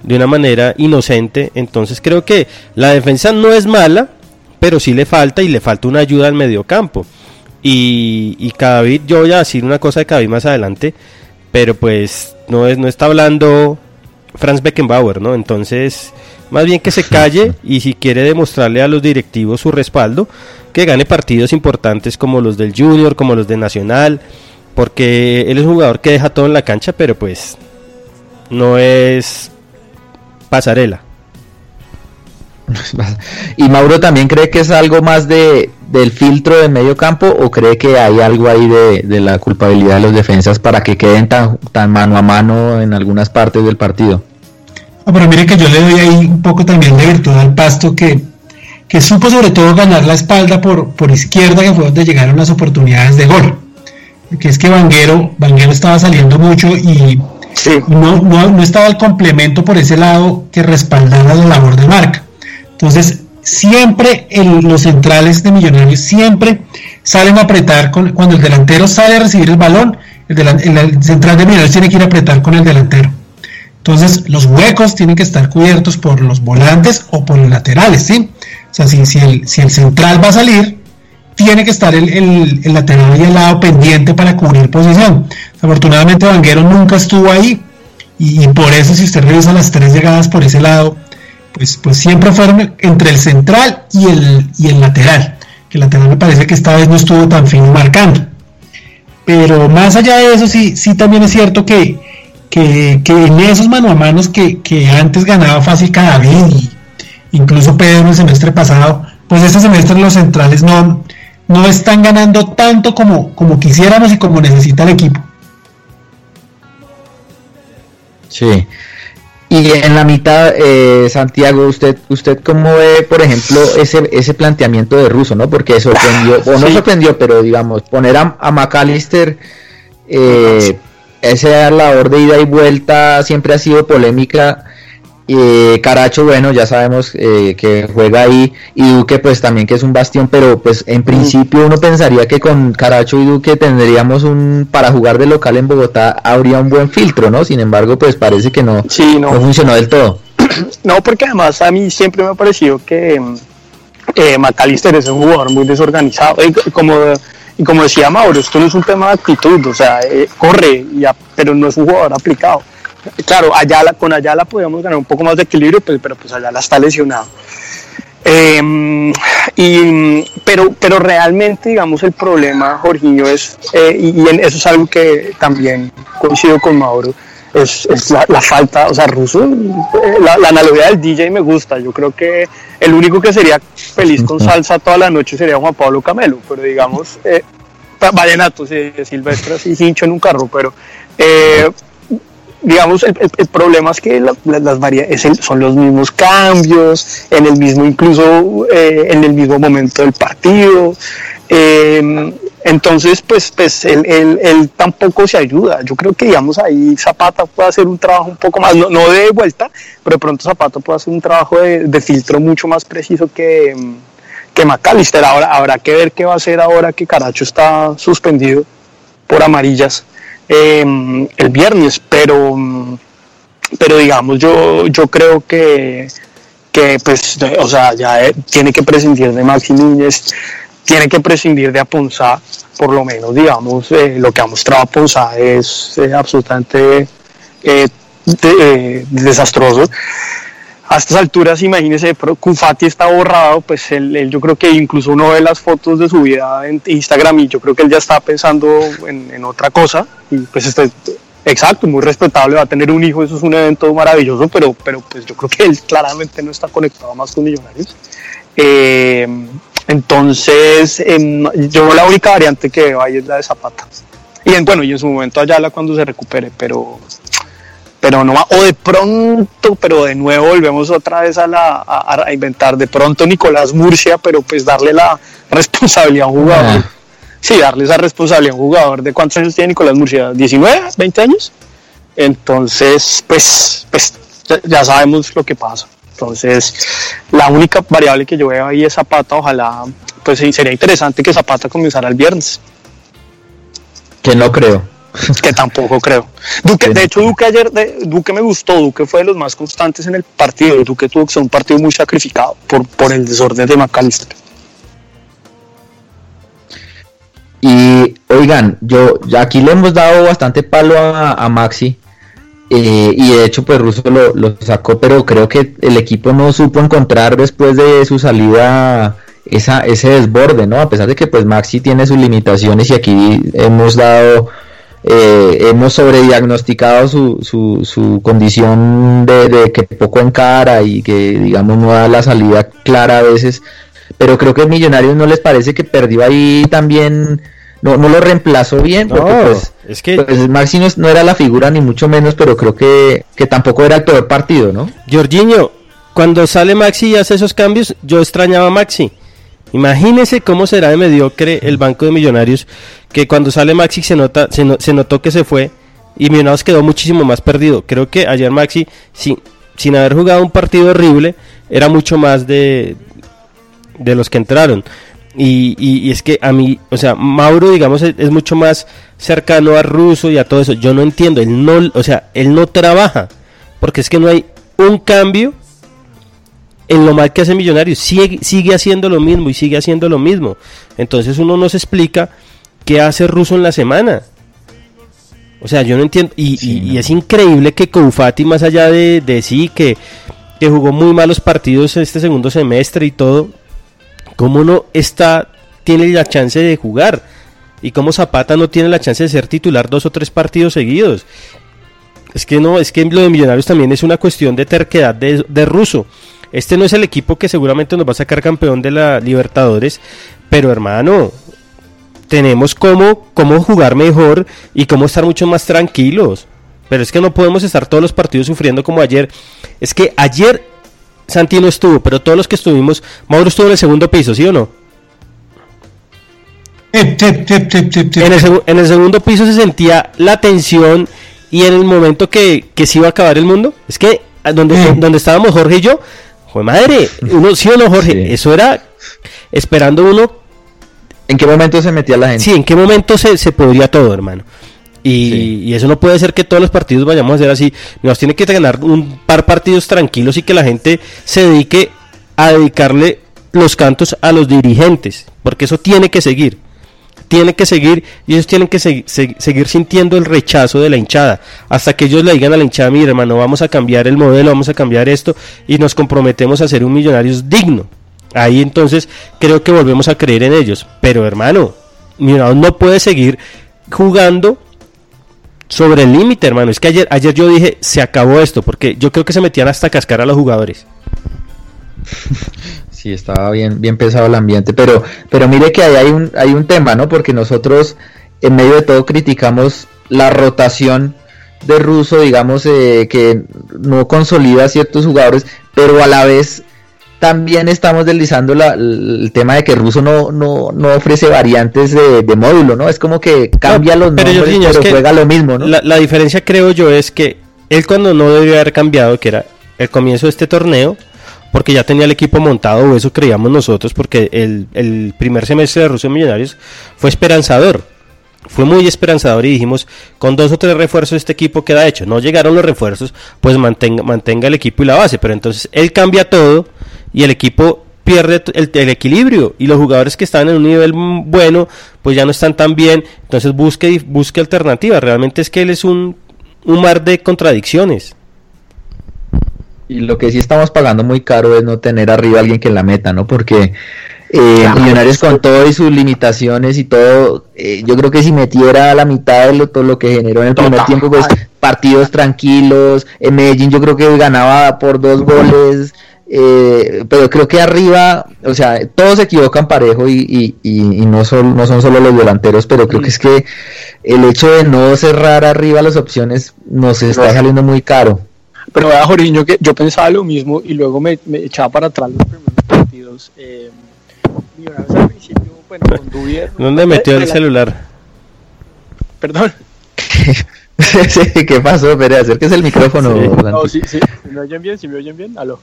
Speaker 3: de una manera inocente. Entonces creo que la defensa no es mala, pero sí le falta y le falta una ayuda al mediocampo. Y, y Cadavid, yo voy a decir una cosa de Cadavid más adelante, pero pues no, es, no está hablando Franz Beckenbauer, ¿no? Entonces, más bien que se calle y si quiere demostrarle a los directivos su respaldo, que gane partidos importantes como los del Junior, como los de Nacional, porque él es un jugador que deja todo en la cancha, pero pues no es pasarela.
Speaker 2: ¿Y Mauro también cree que es algo más de, del filtro de medio campo o cree que hay algo ahí de, la culpabilidad de los defensas para que queden tan, tan mano a mano en algunas partes del partido?
Speaker 5: pero mire que yo le doy ahí un poco también de virtud al pasto que, que supo sobre todo ganar la espalda por, por izquierda, que fue donde llegaron las oportunidades de gol. Que es que Vanguero, Vanguero estaba saliendo mucho y no, no, no estaba el complemento por ese lado que respaldara la labor de marca. Entonces, siempre los centrales de Millonarios siempre salen a apretar con, cuando el delantero sale a recibir el balón, el, central de Millonarios tiene que ir a apretar con el delantero. Entonces, los huecos tienen que estar cubiertos por los volantes o por los laterales, ¿sí? O sea, si, el, central va a salir, tiene que estar el, lateral y el lado pendiente para cubrir posición. Afortunadamente, Vanguero nunca estuvo ahí y, y por eso, si usted revisa las tres llegadas por ese lado, pues, pues siempre fueron entre el central y el, y el lateral, que el lateral me parece que esta vez no estuvo tan fino marcando. Pero más allá de eso, sí, sí también es cierto que, que, en esos mano a manos que, antes ganaba fácil cada vez, incluso Pedro el semestre pasado, pues este semestre los centrales no, no están ganando tanto como, como quisiéramos y como necesita el equipo.
Speaker 2: Sí, y en la mitad, eh, Santiago, usted, usted cómo ve, por ejemplo, ese, ese planteamiento de Russo, ¿no? Porque sorprendió, o no sorprendió, pero digamos, poner a, a McAllister, eh, esa labor de ida y vuelta siempre ha sido polémica eh, Caracho, bueno, ya sabemos eh, que juega ahí y Duque pues también que es un bastión, pero pues en principio uno pensaría que con Caracho y Duque tendríamos un, para jugar de local en Bogotá habría un buen filtro, ¿no? Sin embargo, pues parece que no, no. funcionó del todo.
Speaker 4: No, porque además a mí siempre me ha parecido que eh, Macalister es un jugador muy desorganizado y como, y como decía Mauro, esto no es un tema de actitud, o sea, eh, corre, ya, pero no es un jugador aplicado claro, Ayala, con Ayala podíamos ganar un poco más de equilibrio, pues, pero pues Ayala está lesionado. Em, y, pero, pero realmente, digamos, el problema, Jorginho, es, eh, y, eso es algo que también coincido con Mauro, es, la, falta, o sea, Russo, eh, la, analogía del DJ me gusta, yo creo que el único que sería feliz con salsa toda la noche sería Juan Pablo Camelo, pero digamos, eh, vallenato, sí, silvestre, así hincho en un carro, pero eh, digamos, el, problema es que las varias son los mismos cambios, en el mismo, incluso eh, en el mismo momento del partido. Em, entonces, pues, pues él, tampoco se ayuda. Yo creo que, digamos, ahí Zapata puede hacer un trabajo un poco más, no, de vuelta, pero de pronto Zapata puede hacer un trabajo de, filtro mucho más preciso que, que McAllister. Ahora habrá que ver qué va a hacer ahora que Caracho está suspendido por amarillas Em, el viernes, pero, pero digamos, yo, yo creo que, que pues, o sea, ya eh, tiene que prescindir de Maxi Núñez, tiene que prescindir de Aponza, por lo menos, digamos, eh, lo que ha mostrado Aponza es eh, absolutamente desastroso a estas alturas, imagínese, Cufati está borrado, pues él, yo creo que incluso uno ve las fotos de su vida en Instagram y yo creo que él ya está pensando en, otra cosa. Y pues este, exacto, muy respetable, va a tener un hijo, eso es un evento maravilloso, pero, pero pues yo creo que él claramente no está conectado más con Millonarios. Eh, entonces, em, yo la única variante que veo ahí es la de Zapata. Y en, bueno, y en su momento Ayala cuando se recupere, pero pero no o de pronto, pero de nuevo volvemos otra vez a, la, a, inventar de pronto Nicolás Murcia, pero pues darle la responsabilidad a un jugador. Ah. Sí, darle esa responsabilidad a un jugador. ¿De cuántos años tiene Nicolás Murcia? ¿19? ¿20 años? Entonces, pues, pues ya sabemos lo que pasa. Entonces, la única variable que yo veo ahí es Zapata, ojalá pues sería interesante que Zapata comenzara el viernes.
Speaker 2: Que no creo.
Speaker 4: Que tampoco creo. Duque, de hecho, Duque ayer, Duque me gustó, Duque fue de los más constantes en el partido. Duque tuvo que ser un partido muy sacrificado por, por el desorden de McAllister.
Speaker 2: Y oigan, yo aquí le hemos dado bastante palo a, Maxi. Eh, y de hecho, pues Russo lo, lo, sacó, pero creo que el equipo no supo encontrar después de su salida esa, ese desborde, ¿no? A pesar de que pues Maxi tiene sus limitaciones y aquí hemos dado, eh, hemos sobrediagnosticado su, su, su condición de, de, que poco encara y que digamos no da la salida clara a veces, pero creo que a Millonarios no les parece que perdió ahí también no, no lo reemplazó bien, porque pues, es que pues Maxi no, era la figura ni mucho menos, pero creo que, que tampoco era el peor partido, ¿no?
Speaker 3: Jorginho, cuando sale Maxi y hace esos cambios, yo extrañaba a Maxi. Imagínese cómo será de mediocre el Banco de Millonarios, que cuando sale Maxi se, nota, se, notó que se fue y Millonarios quedó muchísimo más perdido. Creo que ayer Maxi, sin, sin haber jugado un partido horrible, era mucho más de, de los que entraron. Y, y, es que a mí, o sea, Mauro, digamos, es, mucho más cercano a Russo y a todo eso. Yo no entiendo, él no, o sea, él no trabaja, porque es que no hay un cambio en lo mal que hace Millonarios, sigue, sigue haciendo lo mismo y sigue haciendo lo mismo. Entonces uno no se explica qué hace Russo en la semana. O sea, yo no entiendo. Y, es increíble que Koufati, más allá de, sí, que, que jugó muy malos partidos este segundo semestre y todo, ¿cómo no está, tiene la chance de jugar? Y cómo Zapata no tiene la chance de ser titular dos o tres partidos seguidos. Es que no, es que lo de Millonarios también es una cuestión de terquedad de, de Russo. Este no es el equipo que seguramente nos va a sacar campeón de la Libertadores, pero hermano, tenemos cómo, cómo jugar mejor y cómo estar mucho más tranquilos. Pero es que no podemos estar todos los partidos sufriendo como ayer. Es que ayer Santi no estuvo, pero todos los que estuvimos, Mauro estuvo en el segundo piso, ¿sí o no? En el, en el segundo piso se sentía la tensión y en el momento que, que se iba a acabar el mundo, es que donde, donde estábamos Jorge y yo, Joder, madre, uno, ¿sí o no, Jorge? Eso era esperando uno.
Speaker 2: ¿En qué momento se metía la gente?
Speaker 3: Sí, ¿en qué momento se, se podría todo, hermano? Y, eso no puede ser que todos los partidos vayamos a hacer así. Nos tiene que ganar un par partidos tranquilos y que la gente se dedique a dedicarle los cantos a los dirigentes, porque eso tiene que seguir tiene que seguir y ellos tienen que seguir sintiendo el rechazo de la hinchada hasta que ellos le digan a la hinchada, mire hermano, vamos a cambiar el modelo, vamos a cambiar esto y nos comprometemos a ser un millonarios digno. Ahí entonces creo que volvemos a creer en ellos. Pero hermano, Millonarios no puede seguir jugando sobre el límite, hermano. Es que ayer, ayer yo dije, se acabó esto, porque yo creo que se metían hasta cascar a los jugadores.
Speaker 2: sí estaba bien, bien pesado el ambiente, pero, pero mire que ahí hay un, hay un tema, ¿no? Porque nosotros en medio de todo criticamos la rotación de Russo, digamos, eh, que no consolida a ciertos jugadores, pero a la vez también estamos deslizando el tema de que Russo no, no, no ofrece variantes de, módulo, ¿no? Es como que cambia los pero nombres, pero juega lo mismo, ¿no?
Speaker 3: La, la diferencia creo yo es que él cuando no debió haber cambiado, que era el comienzo de este torneo, porque ya tenía el equipo montado, o eso creíamos nosotros, porque el, primer semestre de Rusia Millonarios fue esperanzador. Fue muy esperanzador y dijimos, con dos o tres refuerzos este equipo queda hecho. No llegaron los refuerzos, pues mantenga, mantenga el equipo y la base. Pero entonces él cambia todo y el equipo pierde el, equilibrio y los jugadores que están en un nivel bueno pues ya no están tan bien entonces busque busque alternativas realmente es que él es un mar de contradicciones
Speaker 2: y lo que sí estamos pagando muy caro es no tener arriba a alguien que la meta, ¿no? Porque eh, Millonarios con todo y sus limitaciones y todo, eh, yo creo que si metiera la mitad de lo, todo lo que generó en el primer tiempo, pues partidos tranquilos, en Medellín yo creo que ganaba por dos goles, eh, pero creo que arriba, o sea, todos se equivocan parejo y, y, y, no, son, no son solo los delanteros, pero creo que es que el hecho de no cerrar arriba las opciones nos está saliendo muy caro.
Speaker 4: Pero vea, Jorginho, que yo pensaba lo mismo y luego me, echaba para atrás los primeros partidos. Eh, al principio, bueno, con
Speaker 3: Dubier, ¿Dónde metió el celular?
Speaker 4: Perdón.
Speaker 2: ¿Qué pasó? Pero acérquese el micrófono.
Speaker 4: No, sí, sí. ¿Me oyen bien? ¿Sí me oyen bien? Aló.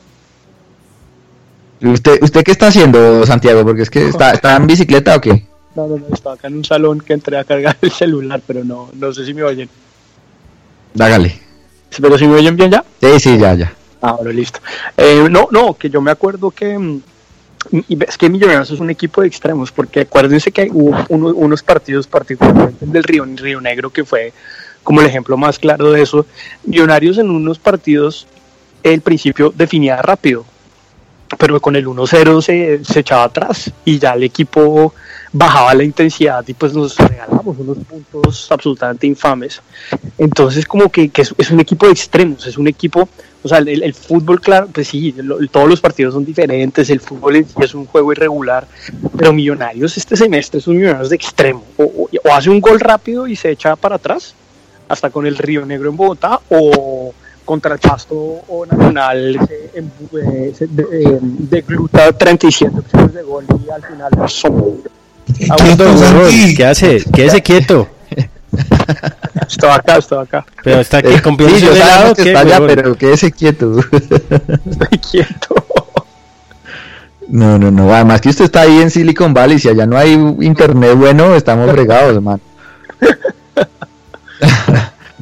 Speaker 2: ¿Usted, ¿Usted qué está haciendo, Santiago? Porque es que está, está en bicicleta o qué?
Speaker 4: No, no, no, estaba acá en un salón que entré a cargar el celular, pero no, no sé si me oyen.
Speaker 2: Dágale.
Speaker 4: ¿Pero si me oyen bien ya?
Speaker 2: Sí, sí, ya, ya.
Speaker 4: Ah, bueno, listo. Eh, no, no, que yo me acuerdo que mm, es que Millonarios es un equipo de extremos, porque acuérdense que hubo unos partidos, particularmente del Río, Río Negro, que fue como el ejemplo más claro de eso. Millonarios en unos partidos, el principio definía rápido, pero con el 1-0 se, se echaba atrás y ya el equipo bajaba la intensidad y pues nos regalamos unos puntos absolutamente infames. Entonces como que, es, un equipo de extremos, es un equipo, o sea, el, fútbol, claro, pues sí, todos los partidos son diferentes, el fútbol es un juego irregular, pero Millonarios este semestre es un Millonarios de extremo, o, hace un gol rápido y se echa para atrás, hasta con el Río Negro en Bogotá, o contra el Pasto o Nacional se, de, de, gluta 37 opciones de gol y al final son
Speaker 3: ¿Qué hace? Quédese quieto.
Speaker 4: Estaba acá, estaba acá.
Speaker 3: Pero está aquí con
Speaker 2: sí, yo lado, que está allá, pero quédese quieto.
Speaker 4: Estoy quieto.
Speaker 2: No, no, no. Además que usted está ahí en Silicon Valley. Si allá no hay internet bueno, estamos fregados, hermano.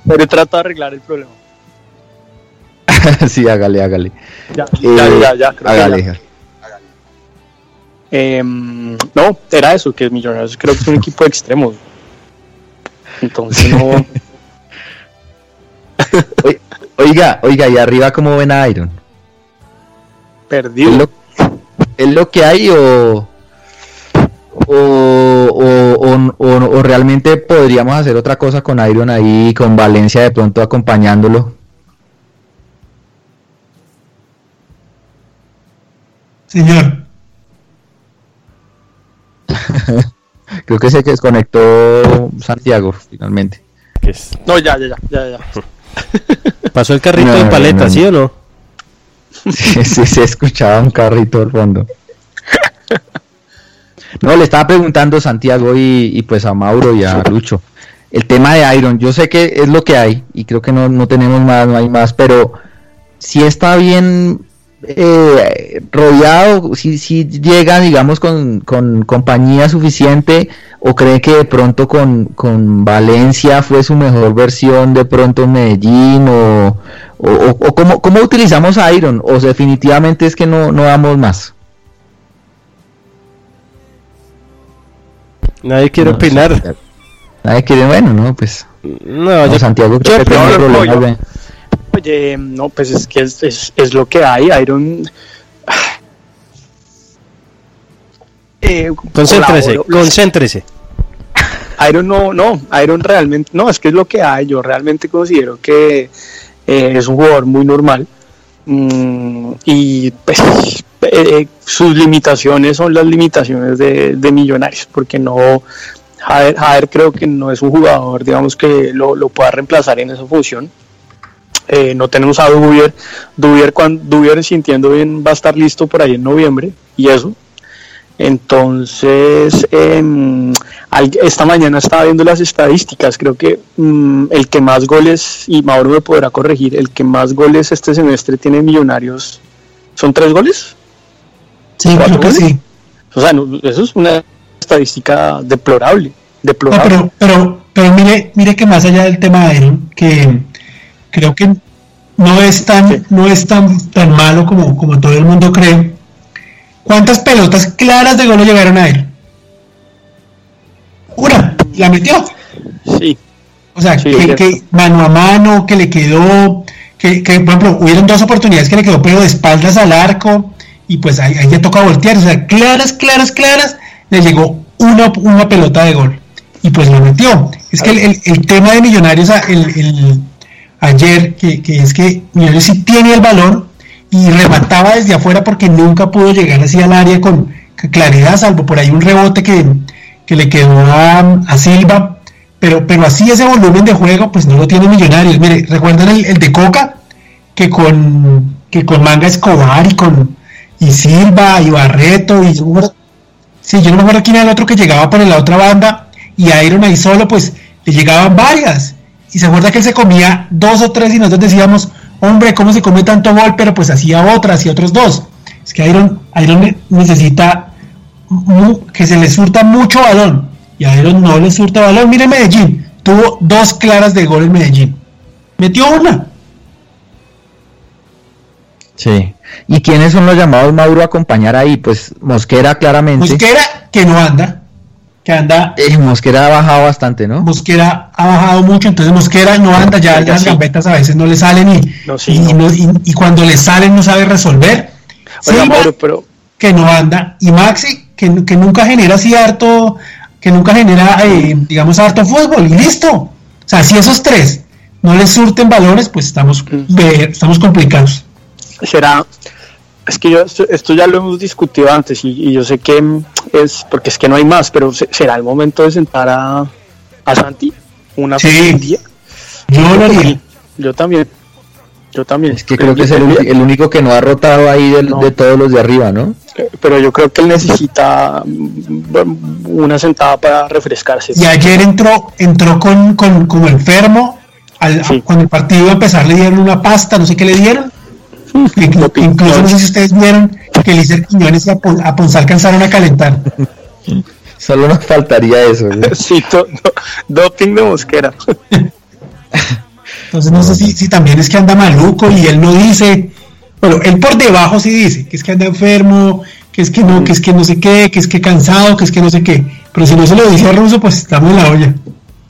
Speaker 4: Pero trato de arreglar el problema.
Speaker 2: sí, hágale, hágale.
Speaker 4: Ya, ya, eh, ya, ya.
Speaker 2: Hágale.
Speaker 4: Eh, no, era eso, que Millonarios creo que es un equipo de extremos. Entonces no.
Speaker 2: oiga, oiga, y arriba cómo ven a Iron.
Speaker 4: Perdido.
Speaker 2: ¿Es lo, que hay o o, o, o, realmente podríamos hacer otra cosa con Iron ahí, con Valencia de pronto acompañándolo?
Speaker 5: Señor.
Speaker 2: Creo que se desconectó Santiago finalmente.
Speaker 4: No, ya, ya, ya, ya.
Speaker 3: ¿Pasó el carrito de paleta, sí o no?
Speaker 2: Sí, sí, se escuchaba un carrito al fondo. No, le estaba preguntando Santiago y, y, pues a Mauro y a Lucho. El tema de Iron, yo sé que es lo que hay y creo que no, no tenemos más, no hay más, pero si está bien eh, rodeado, si, si llega, digamos, con, compañía suficiente o cree que de pronto con, con, Valencia fue su mejor versión de pronto en Medellín o, o, cómo, utilizamos a Iron o definitivamente es que no, no damos más.
Speaker 3: Nadie quiere opinar.
Speaker 2: Nadie quiere, bueno, no, pues.
Speaker 3: No, yo, Santiago
Speaker 4: que Oye, no, pues es que es, es, es lo que hay. Iron.
Speaker 3: Eh, concéntrese, concéntrese.
Speaker 4: Iron no, no, Iron realmente, no, es que es lo que hay. Yo realmente considero que eh, es un jugador muy normal. Mm, y pues eh, sus limitaciones son las limitaciones de, de Millonarios, porque no, Jader, creo que no es un jugador, digamos, que lo, lo pueda reemplazar en esa función. Eh, no tenemos a Dubier. Dubier, cuando, Dubier sintiendo bien va a estar listo por ahí en noviembre y eso. Entonces, em, esta mañana estaba viendo las estadísticas. Creo que mm, el que más goles, y Mauro me podrá corregir, el que más goles este semestre tiene Millonarios, ¿son tres goles?
Speaker 5: Sí, creo que sí.
Speaker 4: O sea, eso es una estadística deplorable. deplorable.
Speaker 5: pero, pero, pero mire, mire que más allá del tema de que creo que no es tan, no es tan, tan malo como, como todo el mundo cree. ¿Cuántas pelotas claras de gol llegaron a él? Una, la metió.
Speaker 4: Sí.
Speaker 5: O sea, que, mano a mano, que le quedó, que, que, por ejemplo, hubieron dos oportunidades que le quedó pero de espaldas al arco y pues ahí, ahí ya toca voltear. O sea, claras, claras, claras, le llegó una, una pelota de gol y pues lo metió. Es que el, el, tema de Millonarios, el, el, ayer, que, es que Millonarios sí tiene el balón y remataba desde afuera porque nunca pudo llegar así al área con claridad, salvo por ahí un rebote que, le quedó a, Silva, pero, pero así ese volumen de juego pues no lo tiene Millonarios. Mire, ¿recuerdan el, de Coca? Que con, que con Manga Escobar y con y Silva y Barreto y sí, yo no me acuerdo quién era el otro que llegaba por la otra banda y a Iron ahí solo pues le llegaban varias y se acuerda que él se comía dos o tres y nosotros decíamos, hombre, ¿cómo se come tanto gol? Pero pues hacía otras y otros dos. Es que Iron, Iron necesita que se le surta mucho balón. Y a Iron no le surta balón. Mire Medellín, tuvo dos claras de gol en Medellín. Metió una.
Speaker 2: Sí. ¿Y quiénes son los llamados Mauro a acompañar ahí? Pues Mosquera claramente.
Speaker 5: Mosquera que no anda. Que anda.
Speaker 2: Eh, Mosquera ha bajado bastante, ¿no?
Speaker 5: Mosquera ha bajado mucho, entonces Mosquera no anda, ya las gambetas a veces no le salen y, y, cuando le salen no sabe resolver. pero... Que no anda. Y Maxi, que, que nunca genera así harto, que nunca genera, eh, digamos, harto fútbol y listo. O sea, si esos tres no les surten valores, pues estamos, mm. estamos complicados
Speaker 4: será, es que yo esto, ya lo hemos discutido antes y, yo sé que es, porque es que no hay más, pero será el momento de sentar a, a Santi una
Speaker 5: sí. día. Yo lo haría.
Speaker 4: Yo también. Yo también.
Speaker 2: Es que creo que es el, único que no ha rotado ahí de todos los de arriba, ¿no?
Speaker 4: Eh, pero yo creo que él necesita una sentada para refrescarse.
Speaker 5: Y ayer entró entró con, con como enfermo. Al, Cuando el partido empezar le dieron una pasta, no sé qué le dieron Incluso no sé si ustedes vieron que Elícer Quiñones y a Ponce alcanzaron a calentar.
Speaker 2: Solo nos faltaría eso.
Speaker 4: Sí, doping de Mosquera.
Speaker 5: Entonces no sé si, si también es que anda maluco y él no dice, bueno, él por debajo sí dice que es que anda enfermo, que es que no, que es que no sé qué, que es que cansado, que es que no sé qué. Pero si no se lo dice a Ruso, pues estamos en la olla.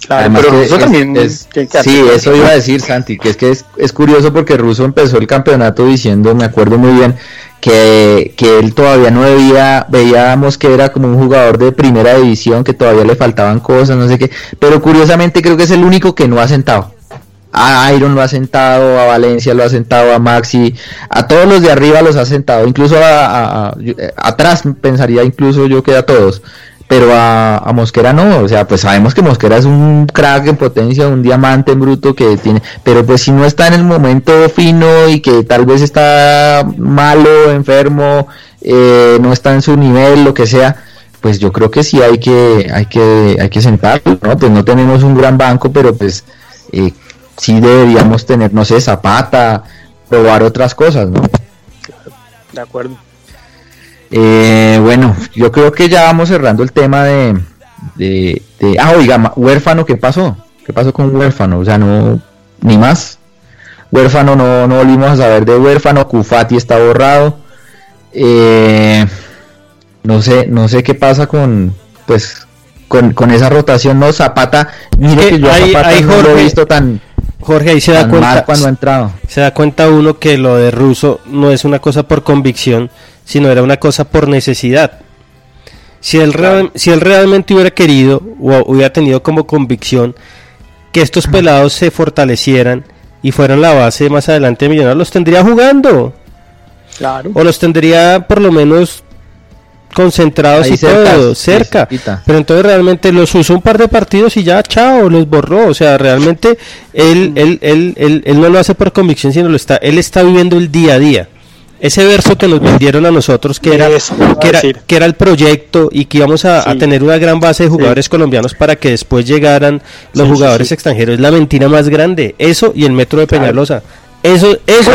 Speaker 2: Además pero también sí, eso iba a decir Santi, que es que es, curioso porque Russo empezó el campeonato diciendo, me acuerdo muy bien, que, él todavía no veía, veíamos que era como un jugador de primera división, que todavía le faltaban cosas, no sé qué, pero curiosamente creo que es el único que no ha sentado. A Iron lo ha sentado, a Valencia lo ha sentado, a Maxi, a todos los de arriba los ha sentado, incluso a, atrás pensaría incluso yo que a todos pero a, Mosquera no, o sea, pues sabemos que Mosquera es un crack en potencia, un diamante en bruto que tiene, pero pues si no está en el momento fino y que tal vez está malo, enfermo, eh, no está en su nivel, lo que sea, pues yo creo que sí hay que, hay que, hay que sentarlo, ¿no? Pues no tenemos un gran banco, pero pues eh, sí deberíamos tener, no sé, Zapata, probar otras cosas, ¿no?
Speaker 4: De acuerdo.
Speaker 2: Eh, bueno, yo creo que ya vamos cerrando el tema de, de, Ah, oiga, huérfano, ¿qué pasó? ¿Qué pasó con huérfano? O sea, no... Ni más. Huérfano, no, no volvimos a saber de huérfano. Kufati está borrado. Eh, no sé, no sé qué pasa con... Pues con, con esa rotación, no, Zapata, mire que yo Zapata no lo he visto tan,
Speaker 3: Jorge, ahí se da cuenta
Speaker 2: cuando ha entrado.
Speaker 3: Se da cuenta uno que lo de Russo no es una cosa por convicción, sino era una cosa por necesidad. Si él, si él realmente hubiera querido o hubiera tenido como convicción que estos pelados se fortalecieran y fueran la base más adelante de Millonarios, los tendría jugando. Claro. O los tendría por lo menos concentrados y todo, cerca. Pero entonces realmente los usó un par de partidos y ya, chao, los borró. O sea, realmente él, él, él, él, él no lo hace por convicción, sino lo está, él está viviendo el día a día ese verso que nos vendieron a nosotros, que era, que era, que era el proyecto y que íbamos a, tener una gran base de jugadores colombianos para que después llegaran los jugadores extranjeros, es la mentira más grande. Eso y el metro de Peñalosa. Eso, eso,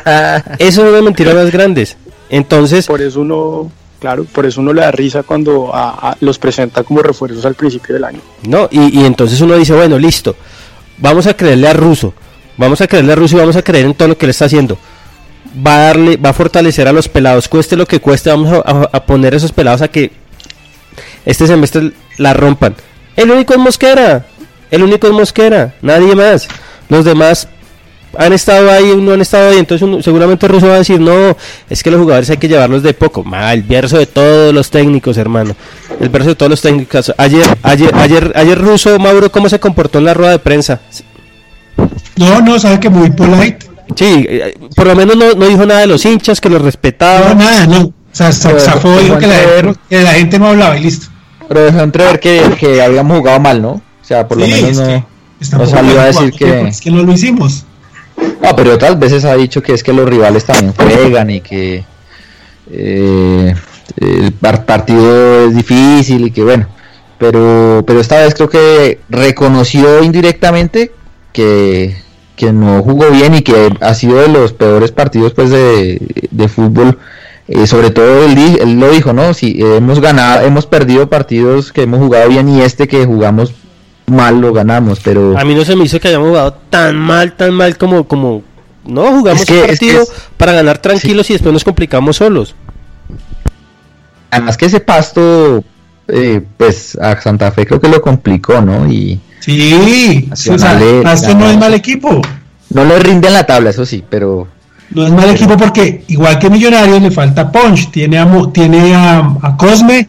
Speaker 3: eso son las mentiras más grandes. Entonces.
Speaker 4: Por eso uno. Claro, por eso uno le da risa cuando los presenta como refuerzos al principio del año.
Speaker 3: No, y, y entonces uno dice, bueno, listo, vamos a creerle a Russo, vamos a creerle a Russo y vamos a creer en todo lo que él está haciendo va a darle, va a fortalecer a los pelados, cueste lo que cueste, vamos a, poner esos pelados a que este semestre la rompan. El único es Mosquera, el único Mosquera, nadie más. Los demás han estado ahí, no han estado ahí, entonces seguramente Russo va a decir, no, es que los jugadores hay que llevarlos de poco. el verso de todos los técnicos, hermano. El verso de todos los técnicos. Ayer, ayer, ayer, ayer Russo, Mauro, ¿cómo se comportó en la rueda de prensa?
Speaker 5: No, no, sabe que muy polite.
Speaker 3: Sí, eh, por lo menos no, dijo nada de los hinchas, que los respetaba.
Speaker 5: No, nada, no. O sea, zafó, dijo que la, gente no hablaba y listo.
Speaker 2: Pero dejó entrever que, que habíamos jugado mal, ¿no? O sea, por lo menos no, no salió a decir que...
Speaker 5: Es que no lo hicimos.
Speaker 2: No, pero otras veces ha dicho que es que los rivales también juegan y que eh, el partido es difícil y que bueno. Pero, pero esta vez creo que reconoció indirectamente que que no jugó bien y que ha sido de los peores partidos pues de, fútbol eh, sobre todo él, él, lo dijo, ¿no? Si hemos ganado, hemos perdido partidos que hemos jugado bien y este que jugamos mal lo ganamos, pero...
Speaker 3: A mí no se me hizo que hayamos jugado tan mal, tan mal como... como no, jugamos un partido para ganar tranquilos y después nos complicamos solos.
Speaker 2: Además que ese pasto, eh, pues a Santa Fe creo que lo complicó, ¿no? Y
Speaker 5: sí, Pasto no es mal equipo.
Speaker 2: No le rinde en la tabla, eso sí, pero...
Speaker 5: No es mal equipo porque igual que Millonarios le falta punch, tiene a, tiene a Cosme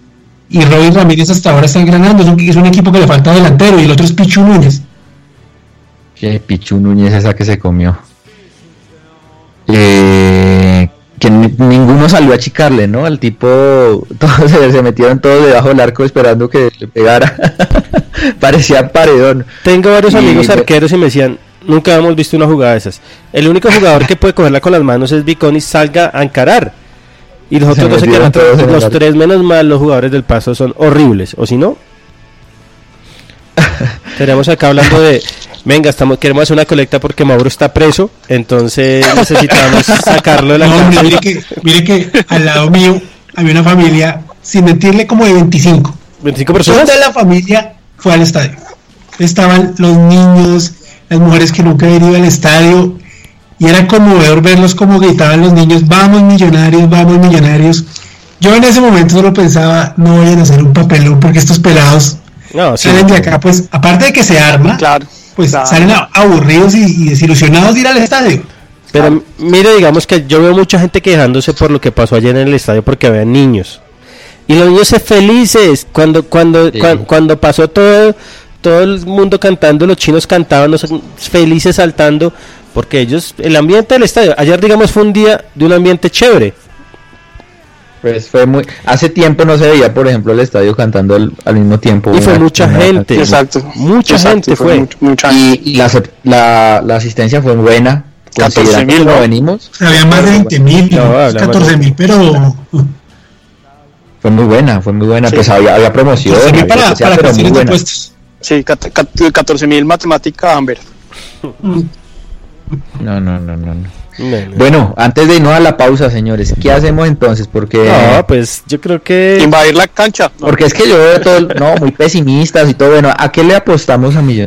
Speaker 5: y Robin Ramírez hasta ahora está engranando. Es un, es un equipo que le falta delantero y el otro es Pichu Núñez.
Speaker 2: ¿Qué Pichu Núñez esa que se comió? Eh, que ninguno salió a achicarle, ¿no? El tipo, todos se, metieron todos debajo del arco esperando que le pegara. Parecía paredón.
Speaker 3: Tengo varios amigos arqueros y me decían, nunca hemos visto una jugada de esas. El único jugador que puede cogerla con las manos es Vicón y salga a encarar. Y los otros dos se quedan Los tres menos mal, los jugadores del paso son horribles. O si no, tenemos acá hablando de. Venga, estamos, queremos hacer una colecta porque Mauro está preso, entonces necesitamos sacarlo de la
Speaker 5: no, mire, que, mire que al lado mío había una familia, sin mentirle, como de 25.
Speaker 3: 25 personas.
Speaker 5: Toda la familia fue al estadio. Estaban los niños, las mujeres que nunca habían ido al estadio, y era conmovedor verlos como gritaban los niños, vamos millonarios, vamos millonarios. Yo en ese momento solo pensaba, no vayan a hacer un papelón porque estos pelados salen de acá, pues aparte de que se arma,
Speaker 4: claro,
Speaker 5: pues salen aburridos y, desilusionados de ir al estadio.
Speaker 3: Pero mire, digamos que yo veo mucha gente quejándose por lo que pasó ayer en el estadio porque había niños. Y los niños se felices cuando cuando, cuando pasó todo todo el mundo cantando, los chinos cantaban, los felices saltando porque ellos, el ambiente del estadio, ayer digamos fue un día de un ambiente chévere.
Speaker 2: Pues fue muy, hace tiempo no se veía, por ejemplo, el estadio cantando al, mismo tiempo.
Speaker 3: Y fue mucha gente.
Speaker 4: Exacto.
Speaker 3: Mucha gente fue.
Speaker 2: y, la, la, asistencia fue buena. 14 mil, ¿no? venimos.
Speaker 5: Había más de 20 mil, 14 mil, pero...
Speaker 2: Fue muy buena, fue muy buena. Pues había, había promoción.
Speaker 5: para, para pero muy buena.
Speaker 4: Sí, 14 mil matemática Amber.
Speaker 2: No, no, no, no. Bueno, antes de irnos a la pausa, señores, ¿qué hacemos entonces? Porque
Speaker 3: no, pues yo creo que
Speaker 4: invadir la cancha.
Speaker 2: Porque es que yo veo todo, no, muy pesimistas y todo. Bueno, ¿a qué le apostamos a mi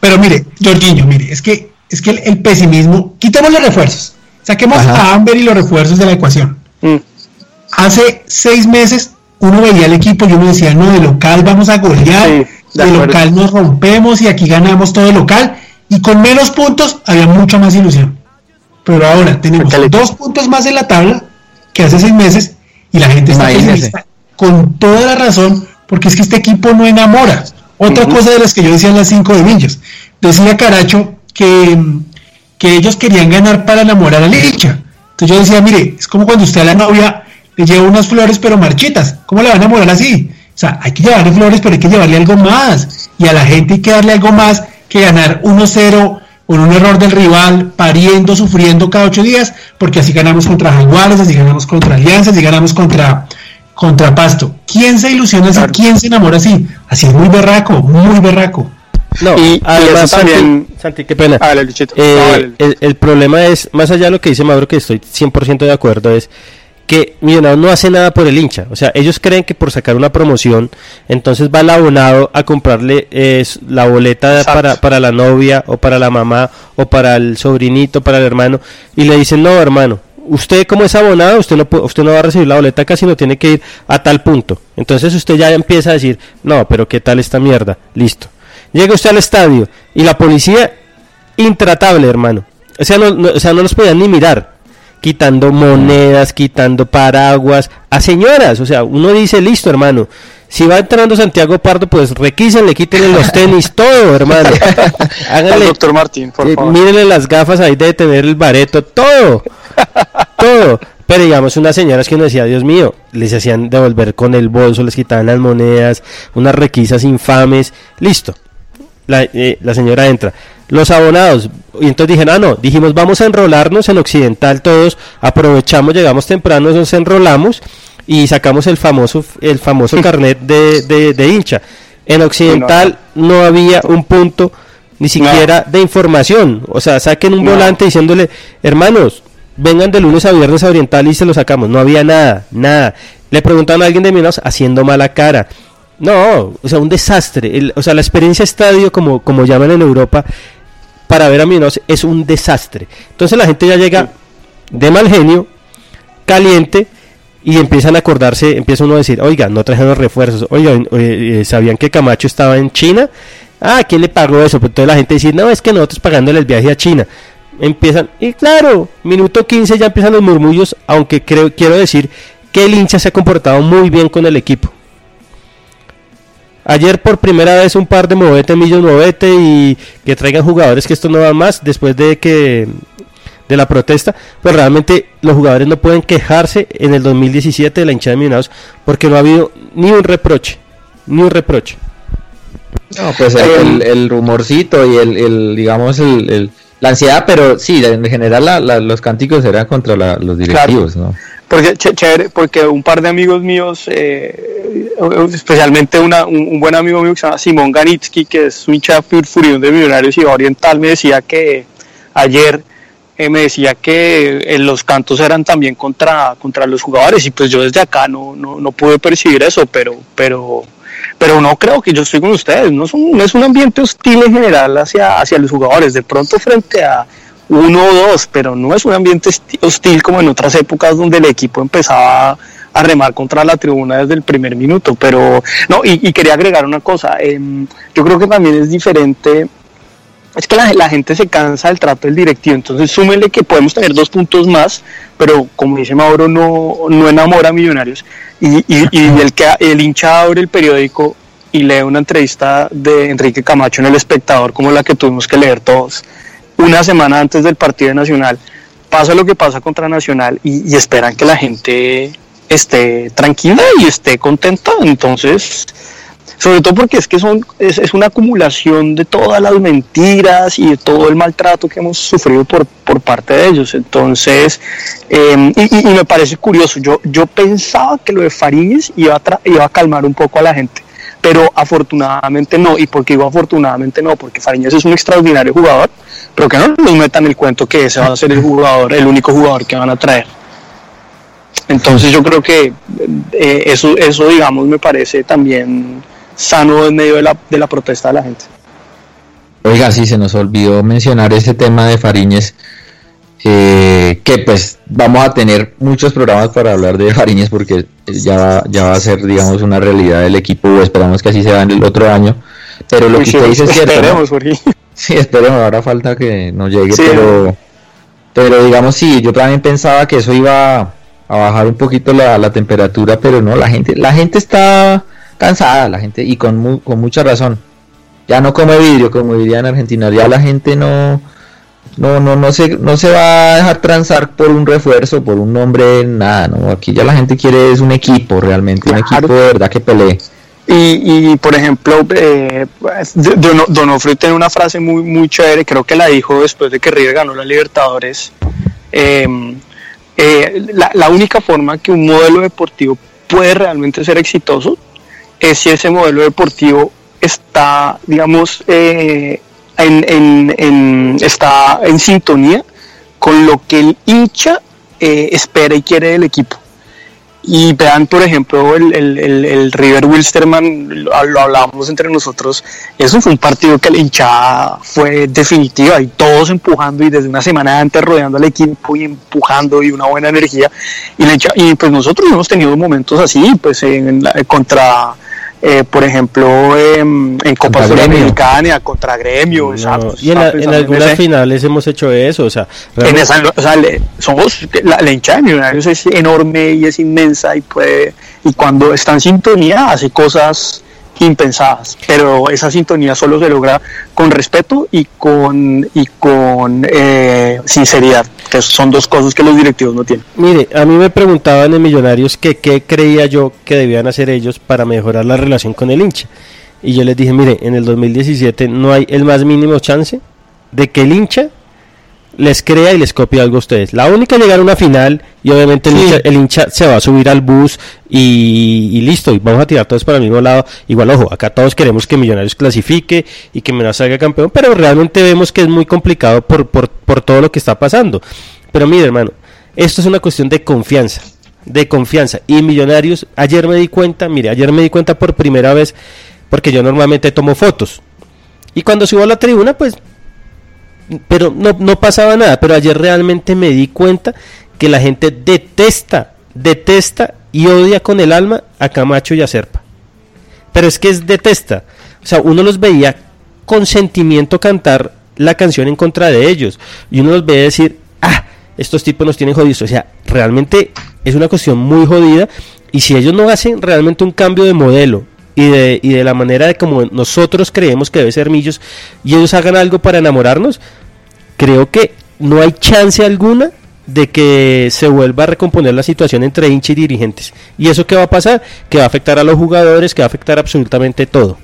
Speaker 5: Pero mire, Jorginho, mire, es que es que el, pesimismo, quitemos los refuerzos, saquemos a Amber y los refuerzos de la ecuación. Mm. Hace seis meses uno veía el equipo y uno decía, no, de local vamos a golear, de local nos rompemos y aquí ganamos todo el local y con menos puntos había mucha más ilusión. Pero ahora tenemos dos puntos más en la tabla que hace seis meses y la gente está pesimista con toda la razón porque es que este equipo no enamora. Otra cosa de las que yo decía en las cinco de Villas. Decía Caracho que, que ellos querían ganar para enamorar a la hincha. Entonces yo decía, mire, es como cuando usted a la novia le lleva unas flores pero marchitas. ¿Cómo le van a enamorar así? O sea, hay que llevarle flores, pero hay que llevarle algo más. Y a la gente hay que darle algo más que ganar 1-0 por un error del rival, pariendo, sufriendo cada ocho días, porque así ganamos contra Jaguares, así ganamos contra Alianzas, así ganamos contra, contra Pasto. ¿Quién se ilusiona así? ¿Quién se enamora así? Así es muy berraco, muy berraco.
Speaker 3: No, y, además también, Santi, qué pena. Eh, el, el, problema es, más allá de lo que dice Mauro, que estoy 100% de acuerdo, es que Millonarios no hace nada por el hincha. O sea, ellos creen que por sacar una promoción, entonces va el abonado a comprarle la boleta para, para, la novia o para la mamá o para el sobrinito, para el hermano, y le dicen, no, hermano, usted como es abonado, usted no, usted no va a recibir la boleta casi, no tiene que ir a tal punto. Entonces usted ya empieza a decir, no, pero ¿qué tal esta mierda? Listo. Llega usted al estadio y la policía, intratable, hermano. O sea, no, o sea, no los podían ni mirar quitando monedas, quitando paraguas, a señoras, o sea, uno dice, listo hermano, si va entrando Santiago Pardo, pues requísenle, quítenle los tenis, todo, hermano.
Speaker 4: Háganle, doctor Martín, por
Speaker 3: eh, Mírenle las gafas ahí de tener el bareto, todo, todo. Pero digamos, unas señoras que uno decía, Dios mío, les hacían devolver con el bolso, les quitaban las monedas, unas requisas infames, listo. La, eh, la señora entra los abonados. Y entonces dijeron, ah, no, dijimos, vamos a enrolarnos en Occidental todos, aprovechamos, llegamos temprano, nos enrolamos y sacamos el famoso, el famoso carnet de, de, hincha. En Occidental no, había un punto ni siquiera de información. O sea, saquen un volante diciéndole, hermanos, vengan de lunes a viernes a Oriental y se lo sacamos. No había nada, nada. Le preguntaban a alguien de Millonarios haciendo mala cara. No, o sea, un desastre. o sea, la experiencia estadio, como, como llaman en Europa, para ver a Millonarios es un desastre. Entonces la gente ya llega de mal genio, caliente, y empiezan a acordarse, empieza uno a decir, oiga, no trajeron refuerzos, oiga, eh, ¿sabían que Camacho estaba en China? Ah, ¿quién le pagó eso? Pues toda la gente dice, no, es que nosotros pagándole el viaje a China. Empiezan, y claro, minuto 15 ya empiezan los murmullos, aunque creo, quiero decir que el hincha se ha comportado muy bien con el equipo. Ayer por primera vez un par de movete, millos movete y que traigan jugadores que esto no va más después de que de la protesta, pues realmente los jugadores no pueden quejarse en el 2017 de la hinchada de Millonarios porque no ha habido ni un reproche, ni un reproche.
Speaker 2: No, pues el, rumorcito y el, digamos, el, la ansiedad, pero sí, en general los cánticos eran contra los directivos, ¿no?
Speaker 4: Porque, un par de amigos míos, eh, especialmente un, buen amigo mío que se llama Simón Ganitsky, que es un hincha furión de Millonarios y Oriental, me decía que ayer eh, me decía que eh, los cantos eran también contra, contra los jugadores y pues yo desde acá no, no, no pude percibir eso, pero, pero, pero no creo que yo estoy con ustedes, no, no es un ambiente hostil en general hacia, hacia los jugadores, de pronto frente a uno o dos, pero no es un ambiente hostil como en otras épocas donde el equipo empezaba a remar contra la tribuna desde el primer minuto, pero no, y, quería agregar una cosa, em, yo creo que también es diferente es que la, gente se cansa del trato del directivo, entonces súmele que podemos tener dos puntos más, pero como dice Mauro, no, no enamora a millonarios. Y, el, que, el hincha abre el periódico y lee una entrevista de Enrique Camacho en El Espectador, como la que tuvimos que leer todos, una semana antes del partido Nacional. Pasa lo que pasa contra Nacional y, y esperan que la gente esté tranquila y esté contenta. Entonces, sobre todo porque es que son, es, es, una acumulación de todas las mentiras y de todo el maltrato que hemos sufrido por, por parte de ellos. Entonces, em, y, me parece curioso, yo, yo pensaba que lo de Fariñez iba a, iba a calmar un poco a la gente, pero afortunadamente no. ¿Y por qué digo afortunadamente no? Porque Fariñez es un extraordinario jugador, pero que no nos metan el cuento que ese va a ser el jugador, el único jugador que van a traer. Entonces yo creo que eh, eso, eso, digamos, me parece también sano en medio de la, de la protesta de la gente.
Speaker 2: Oiga, sí, se nos olvidó mencionar ese tema de Fariñez, eh, que pues vamos a tener muchos programas para hablar de Fariñez porque ya va, ya va a ser, digamos, una realidad del equipo, o esperamos que así sea en el otro año. Pero lo que usted dice es cierto. Esperemos, Sí, esperemos, ahora falta que nos llegue, pero, pero digamos, sí, yo también pensaba que eso iba a bajar un poquito la, la temperatura, pero no, la gente, la gente está cansada la gente y con, con mucha razón. Ya no come vidrio, como diría en Argentina, ya la gente no no no no se no se va a dejar transar por un refuerzo, por un nombre, nada, no, aquí ya la gente quiere es un equipo realmente, un equipo de verdad que pelee.
Speaker 4: Y, y por ejemplo, eh, Don, Donofrio tiene una frase muy, muy chévere, creo que la dijo después de que River ganó la Libertadores. Em, eh, la, la, única forma que un modelo deportivo puede realmente ser exitoso es si ese modelo deportivo está, digamos, eh, en, está en sintonía con lo que el hincha eh, espera y quiere del equipo. Y vean, por ejemplo, el, el, River Wilsterman, lo, hablábamos entre nosotros, eso fue un partido que la hinchada fue definitiva y todos empujando y desde una semana antes rodeando al equipo y empujando y una buena energía. Y, y pues nosotros hemos tenido momentos así, pues en, contra eh, por ejemplo, en Copa Sudamericana contra Gremio.
Speaker 3: y en, algunas finales hemos hecho eso, o sea,
Speaker 4: en esa, o sea somos, la, la hinchada de Millonarios es enorme y es inmensa y puede, y cuando está en sintonía hace cosas impensadas, pero esa sintonía solo se logra con respeto y con, y con eh, sinceridad, que son dos cosas que los directivos no tienen.
Speaker 3: Mire, a mí me preguntaban en Millonarios que qué creía yo que debían hacer ellos para mejorar la relación con el hincha. Y yo les dije, mire, en el 2017 no hay el más mínimo chance de que el hincha les crea y les copia algo a ustedes. La única llegar a una final y obviamente el, hincha, se va a subir al bus y, listo, y vamos a tirar todos para el mismo lado. Igual, ojo, acá todos queremos que Millonarios clasifique y que Millonarios salga campeón, pero realmente vemos que es muy complicado por, por, por todo lo que está pasando. Pero mire, hermano, Esto es una cuestión de confianza, de confianza. Y Millonarios, ayer me di cuenta, mire, ayer me di cuenta por primera vez, porque yo normalmente tomo fotos. Y cuando subo a la tribuna, pues, pero no, no pasaba nada. Pero ayer realmente me di cuenta que la gente detesta, detesta y odia con el alma a Camacho y a Serpa. Pero es que es detesta. O sea, uno los veía con sentimiento cantar la canción en contra de ellos. Y uno los veía decir, ah, estos tipos nos tienen jodidos. O sea, realmente es una cuestión muy jodida. Y si ellos no hacen realmente un cambio de modelo y de, y de la manera de como nosotros creemos que debe ser Millos y ellos hagan algo para enamorarnos, creo que no hay chance alguna de que se vuelva a recomponer la situación entre hincha y dirigentes. ¿Y eso qué va a pasar? Que va a afectar a los jugadores, que va a afectar absolutamente todo.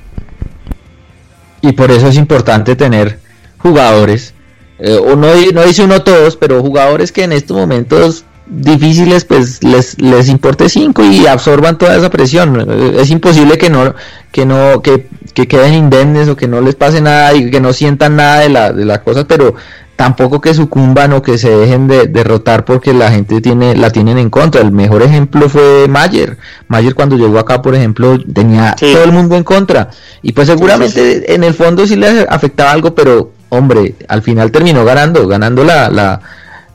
Speaker 2: Y por eso es importante tener jugadores, eh, no, no dice uno todos, pero jugadores que en estos momentos difíciles pues les, les importe cinco y absorban toda esa presión. Es imposible que no, que no, que, que queden indemnes o que no les pase nada y que no sientan nada de la, de las cosas, pero tampoco que sucumban o que se dejen de derrotar porque la gente tiene la tienen en contra. El mejor ejemplo fue Mayer. Mayer cuando llegó acá, por ejemplo, tenía todo el mundo en contra y pues seguramente en el fondo sí le afectaba algo, pero hombre, al final terminó ganando, ganando la, la,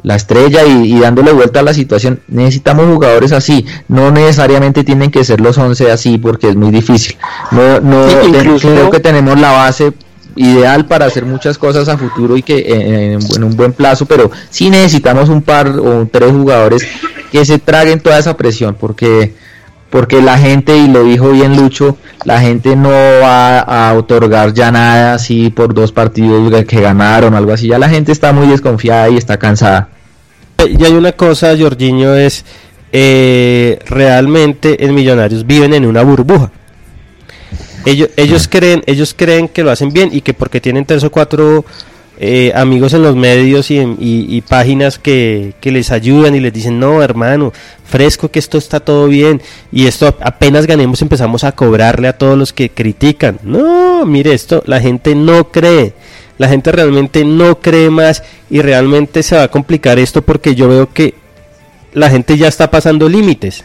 Speaker 2: la estrella y, dándole vuelta a la situación. Necesitamos jugadores así, no necesariamente tienen que ser los 11 así porque es muy difícil. No, no creo que tenemos la base ideal para hacer muchas cosas a futuro y que eh, en, un buen plazo, pero sí necesitamos un par o tres jugadores que se traguen toda esa presión, porque porque la gente, y lo dijo bien Lucho, la gente no va a otorgar ya nada así por dos partidos que ganaron o algo así, ya la gente está muy desconfiada y está cansada.
Speaker 3: Y hay una cosa, Jorginho, es eh, realmente en Millonarios viven en una burbuja ellos, ellos creen, ellos creen que lo hacen bien y que porque tienen tres o cuatro eh, amigos en los medios y, páginas que, les ayudan y les dicen, no, hermano, fresco que esto está todo bien y esto apenas ganemos empezamos a cobrarle a todos los que critican. No, mire esto, la gente no cree. La gente realmente no cree más y realmente se va a complicar esto porque yo veo que la gente ya está pasando límites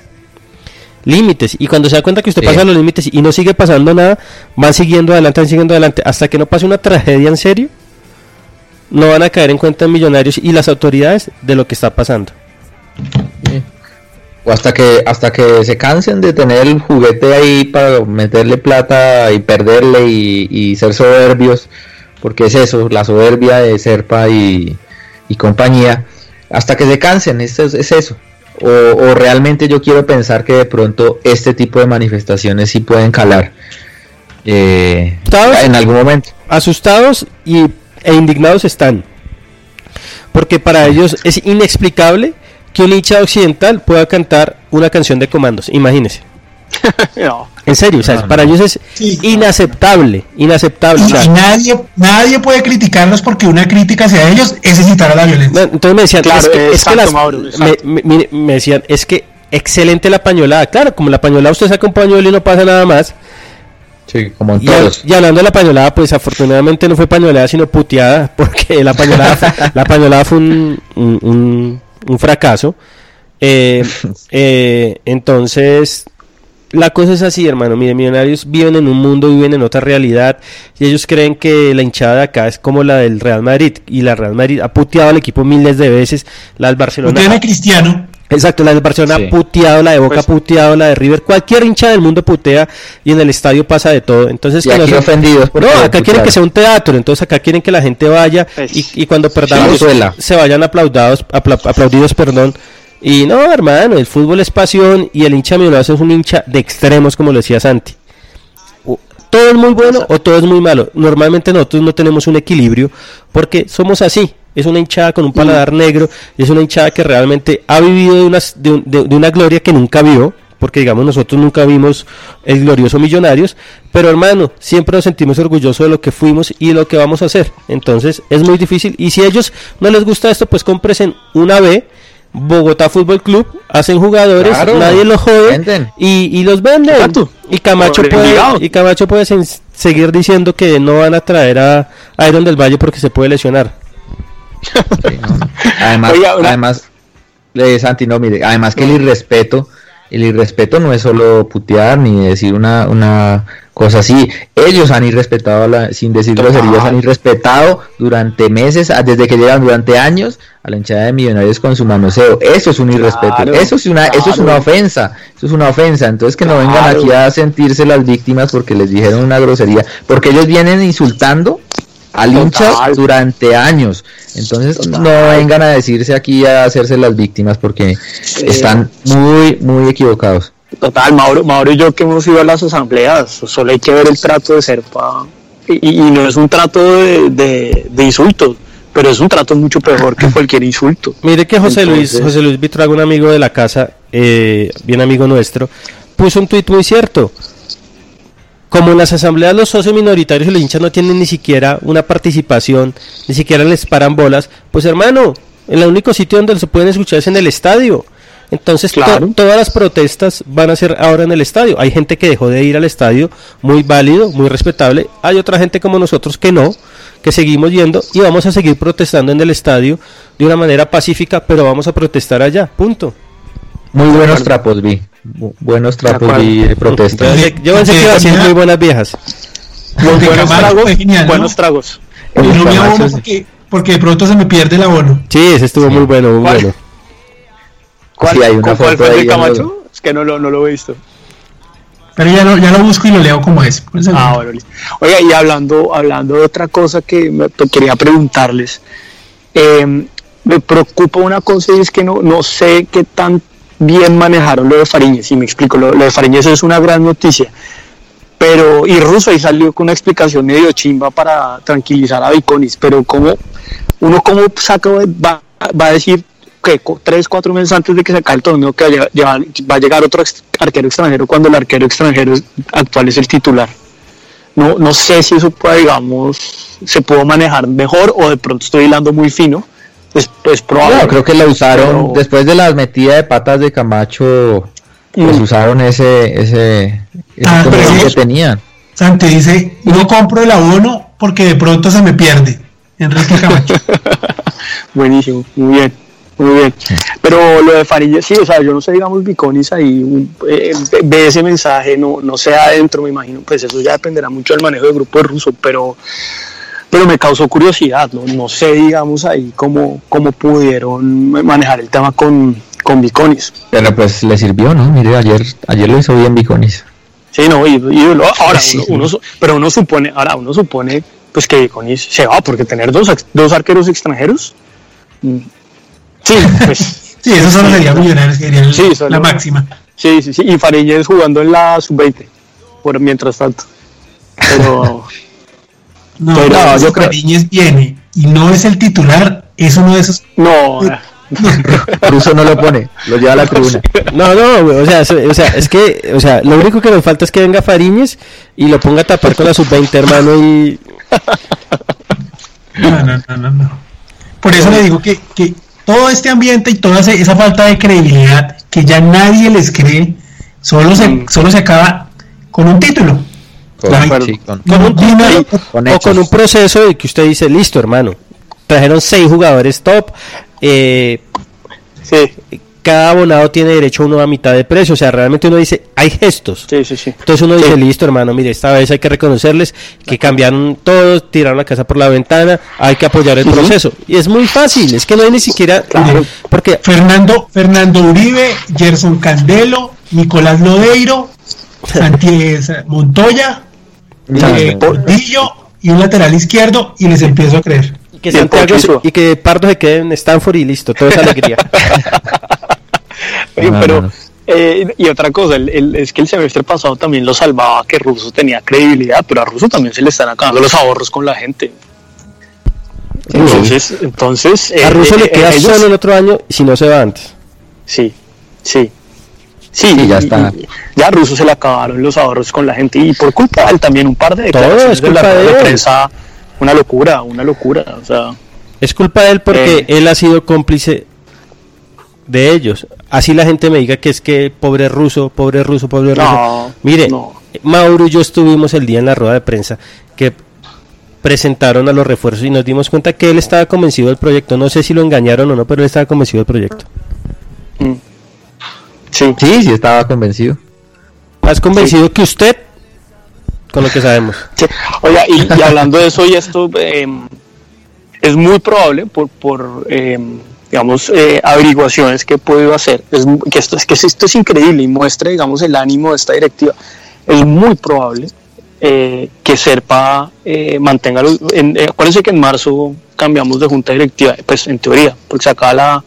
Speaker 3: límites. Y cuando se da cuenta que usted pasa los límites y no sigue pasando nada, van siguiendo adelante, van siguiendo adelante, hasta que no pase una tragedia en serio, no van a caer en cuenta en millonarios y las autoridades de lo que está pasando.
Speaker 2: O hasta que, hasta que se cansen de tener el juguete ahí para meterle plata y perderle y, ser soberbios, porque es eso, la soberbia de Serpa y, compañía, hasta que se cansen, es, es eso. O, realmente yo quiero pensar que de pronto este tipo de manifestaciones sí pueden calar eh, en algún momento.
Speaker 3: Asustados y, e indignados están. Porque para ellos es inexplicable que un hincha occidental pueda cantar una canción de comandos. Imagínense. En serio, o sea, para ellos es inaceptable, inaceptable.
Speaker 5: Y, nadie, nadie puede criticarlos porque una crítica hacia ellos es incitar a la violencia.
Speaker 3: entonces me decían, es que, me, decían, es que excelente la pañolada. Claro, como la pañolada usted saca un pañuelo y no pasa nada más.
Speaker 2: Sí, como
Speaker 3: y, y, hablando de la pañolada, pues afortunadamente no fue pañolada, sino puteada, porque la pañolada, la pañolada fue un, un, un, fracaso. Eh, eh, entonces, la cosa es así, hermano. Miren, Millonarios viven en un mundo, viven en otra realidad. Y ellos creen que la hinchada de acá es como la del Real Madrid. Y la Real Madrid ha puteado al equipo miles de veces. La del Barcelona.
Speaker 5: Tiene Cristiano.
Speaker 3: Exacto, la del Barcelona ha puteado, la de Boca ha pues- puteado, la de River. Cualquier hincha del mundo putea y en el estadio pasa de todo. Entonces,
Speaker 2: y aquí ofendidos.
Speaker 3: No, acá quieren que sea un teatro. Entonces, acá quieren que la gente vaya pues, y, cuando perdamos se vayan aplaudados, aplaudidos, perdón y no, hermano, el fútbol es pasión y el hincha millonarios es un hincha de extremos, como lo decía Santi. Todo es muy bueno o todo es muy malo. Normalmente nosotros no tenemos un equilibrio porque somos así. Es una hinchada con un paladar negro, es una hinchada que realmente ha vivido de una, de, una gloria que nunca vio, porque digamos nosotros nunca vimos el glorioso Millonarios, pero hermano, siempre nos sentimos orgullosos de lo que fuimos y de lo que vamos a hacer. Entonces es muy difícil y si a ellos no les gusta esto, pues compresen una B Bogotá Fútbol Club hacen jugadores, nadie los jode y, los venden. Y Camacho puede, y Camacho puede seguir diciendo que no van a traer a, Iron del Valle porque se puede lesionar.
Speaker 2: además, además, Santi, no, mire, además que el irrespeto, el irrespeto no es solo putear ni decir una, una cosa así. Ellos han irrespetado, la, sin decir groserías, han irrespetado durante meses, desde que llegan durante años a la hinchada de millonarios con su manoseo. Eso es un irrespeto, eso es una, eso es una ofensa, eso es una ofensa. Entonces que no vengan aquí a sentirse las víctimas porque les dijeron una grosería, porque ellos vienen insultando al hincha durante años. Entonces no vengan a decirse aquí a hacerse las víctimas porque están muy, muy equivocados.
Speaker 4: Total, Mauro, Mauro y yo que hemos ido a las asambleas, solo hay que ver el trato de Serpa y, y no es un trato de, de, insultos, pero es un trato mucho peor que cualquier insulto.
Speaker 3: Mire que José Luis, José Luis Vitrago, un amigo de la casa, eh, bien amigo nuestro, puso un tuit muy cierto como en las asambleas los socios minoritarios y los hinchas no tienen ni siquiera una participación, ni siquiera les paran bolas, pues hermano, el único sitio donde se pueden escuchar es en el estadio. Entonces todas las protestas van a ser ahora en el estadio. Hay gente que dejó de ir al estadio, muy válido, muy respetable. Hay otra gente como nosotros que no, que seguimos yendo y vamos a seguir protestando en el estadio de una manera pacífica, pero vamos a protestar allá, punto.
Speaker 2: Muy buenos trapos vi. Buenos trapos vi de protesta.
Speaker 3: Yo pensé que iba a ser muy buenas viejas.
Speaker 4: buenos tragos. buenos tragos.
Speaker 5: porque, porque de pronto se me pierde el abono.
Speaker 3: Sí, ese estuvo muy bueno, muy bueno.
Speaker 4: ¿Cuál, sí, hay una foto fue de Camacho? Es que no lo, no lo he visto.
Speaker 5: Pero ya lo, ya lo busco y lo leo como es.
Speaker 4: Ah, bueno, Oiga, y hablando, hablando de otra cosa que me, quería preguntarles, eh, me preocupa una cosa y es que no, no sé qué tan bien manejaron lo de Fariñez, y me explico, lo, de Fariñez es una gran noticia, pero, y Russo ahí salió con una explicación medio chimba para tranquilizar a Viconis, pero como uno como saca, va, va a decir que tres, cuatro meses antes de que se acabe el torneo que va a llegar otro arquero extranjero cuando el arquero extranjero actual es el titular. No, no sé si eso puede, digamos, se pudo manejar mejor o de pronto estoy hilando muy fino, pues, probable.
Speaker 2: creo que la usaron después de la metida de patas de Camacho. Pues mm. usaron ese ese,
Speaker 5: ah, que tenían. Santi dice, no compro el abono porque de pronto se me pierde. Enrique Camacho.
Speaker 4: Buenísimo, muy bien. Muy bien. Pero lo de Farilla, sí, o sea, yo no sé, digamos, Biconis ahí eh, ve ese mensaje, no, no sea adentro, me imagino, pues eso ya dependerá mucho del manejo del grupo ruso, pero pero me causó curiosidad, no, no sé, digamos, ahí cómo, cómo pudieron manejar el tema con, con Biconis.
Speaker 2: Pero pues le sirvió, ¿no? Mire, ayer, ayer lo hizo bien Biconis.
Speaker 4: Sí, no, y, ahora uno, pero uno supone, ahora uno supone pues que Biconis se va, porque tener dos, dos arqueros extranjeros, sí, pues...
Speaker 5: Sí, eso solo sería millonarios, sería la máxima.
Speaker 4: Sí, sí, sí, y Farillés jugando en la sub-20, por mientras tanto. Pero,
Speaker 5: No, no yo creo que viene y no es el titular, es uno de esos.
Speaker 4: No.
Speaker 2: Ruso no lo pone, lo lleva a la tribuna.
Speaker 3: No, no, o sea, o sea, es que, o sea, lo único que nos falta es que venga Fariñez y lo ponga a tapar con la sub-20, hermano, y...
Speaker 5: No, no, no, no, Por eso le digo que, que todo este ambiente y toda esa falta de credibilidad que ya nadie les cree, solo se, mm. solo se acaba con un título.
Speaker 3: Con, un, o con un proceso de que usted dice, listo hermano, trajeron seis jugadores top, eh, cada abonado tiene derecho a uno a mitad de precio, o sea, realmente uno dice, hay gestos. Entonces uno dice, listo hermano, mire, esta vez hay que reconocerles que cambiaron todos, tiraron la casa por la ventana, hay que apoyar el proceso. Y es muy fácil, es que no hay ni siquiera...
Speaker 5: Porque Fernando, Fernando Uribe, Gerson Candelo, Nicolás Lodeiro, Santiago Montoya, eh, Portillo y un lateral izquierdo y les empiezo a creer.
Speaker 3: Y que, Santiago y que Pardo se quede en Stanford y listo, toda esa alegría.
Speaker 4: pero, eh, y otra cosa, es que el semestre pasado también lo salvaba que Russo tenía credibilidad, pero a Russo también se le están acabando los ahorros con la gente. Entonces, entonces
Speaker 3: a Russo le eh, queda solo el otro año si no se va antes.
Speaker 4: Sí, sí. Sí, ya está. ya a Russo se le acabaron los ahorros con la gente y por culpa de él también un par de declaraciones de la, prensa, una locura, una locura, o sea.
Speaker 3: Es culpa de él porque eh. él ha sido cómplice de ellos. Así la gente me diga que es que pobre ruso, pobre ruso, pobre ruso. Mire, Mauro y yo estuvimos el día en la rueda de prensa que presentaron a los refuerzos y nos dimos cuenta que él estaba convencido del proyecto. No sé si lo engañaron o no, pero él estaba convencido del proyecto.
Speaker 2: Mm. Sí. Sí, sí, estaba convencido.
Speaker 3: ¿Has convencido que usted? Con lo que sabemos.
Speaker 4: Oiga, y, hablando de eso, y esto em, es muy probable por, por em, digamos, eh, averiguaciones que he podido hacer, es, que, esto, es que esto es increíble y muestra, digamos, el ánimo de esta directiva. Es muy probable eh, que SERPA eh, mantenga los... En, eh, acuérdense que en marzo cambiamos de junta directiva, pues en teoría, porque se acaba la,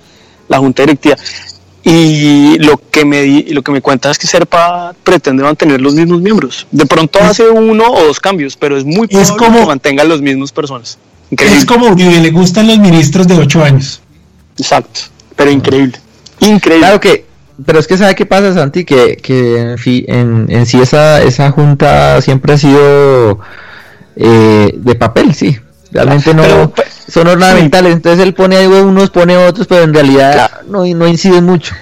Speaker 4: la junta directiva. Y lo que me lo que me cuenta es que Serpa pretende mantener los mismos miembros. De pronto hace uno o dos cambios, pero es muy probable como, que mantenga las mismas personas.
Speaker 5: Es como Uribe, le gustan los ministros de ocho años.
Speaker 4: Exacto, pero increíble. Increíble.
Speaker 2: Claro que pero es que sabe qué pasa, Santi, que, que en, en, sí esa, esa junta siempre ha sido eh, de papel, sí. Realmente no pues, son ornamentales. Entonces él pone ahí unos, pone otros, pero en realidad no, no inciden mucho.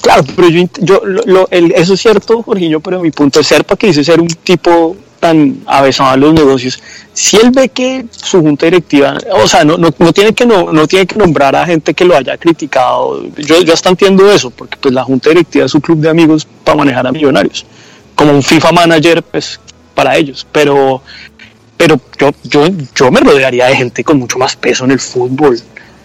Speaker 4: Claro, pero yo, yo lo, el, eso es cierto, Jorginho, pero mi punto es ser para que dice ser un tipo tan avesado a los negocios, si él ve que su junta directiva, o sea, no, no, no, tiene que no, no tiene que nombrar a gente que lo haya criticado, yo, yo hasta entiendo eso, porque pues la junta directiva es su club de amigos para manejar a millonarios, como un FIFA manager, pues para ellos, pero pero yo, yo, yo me rodearía de gente con mucho más peso en el fútbol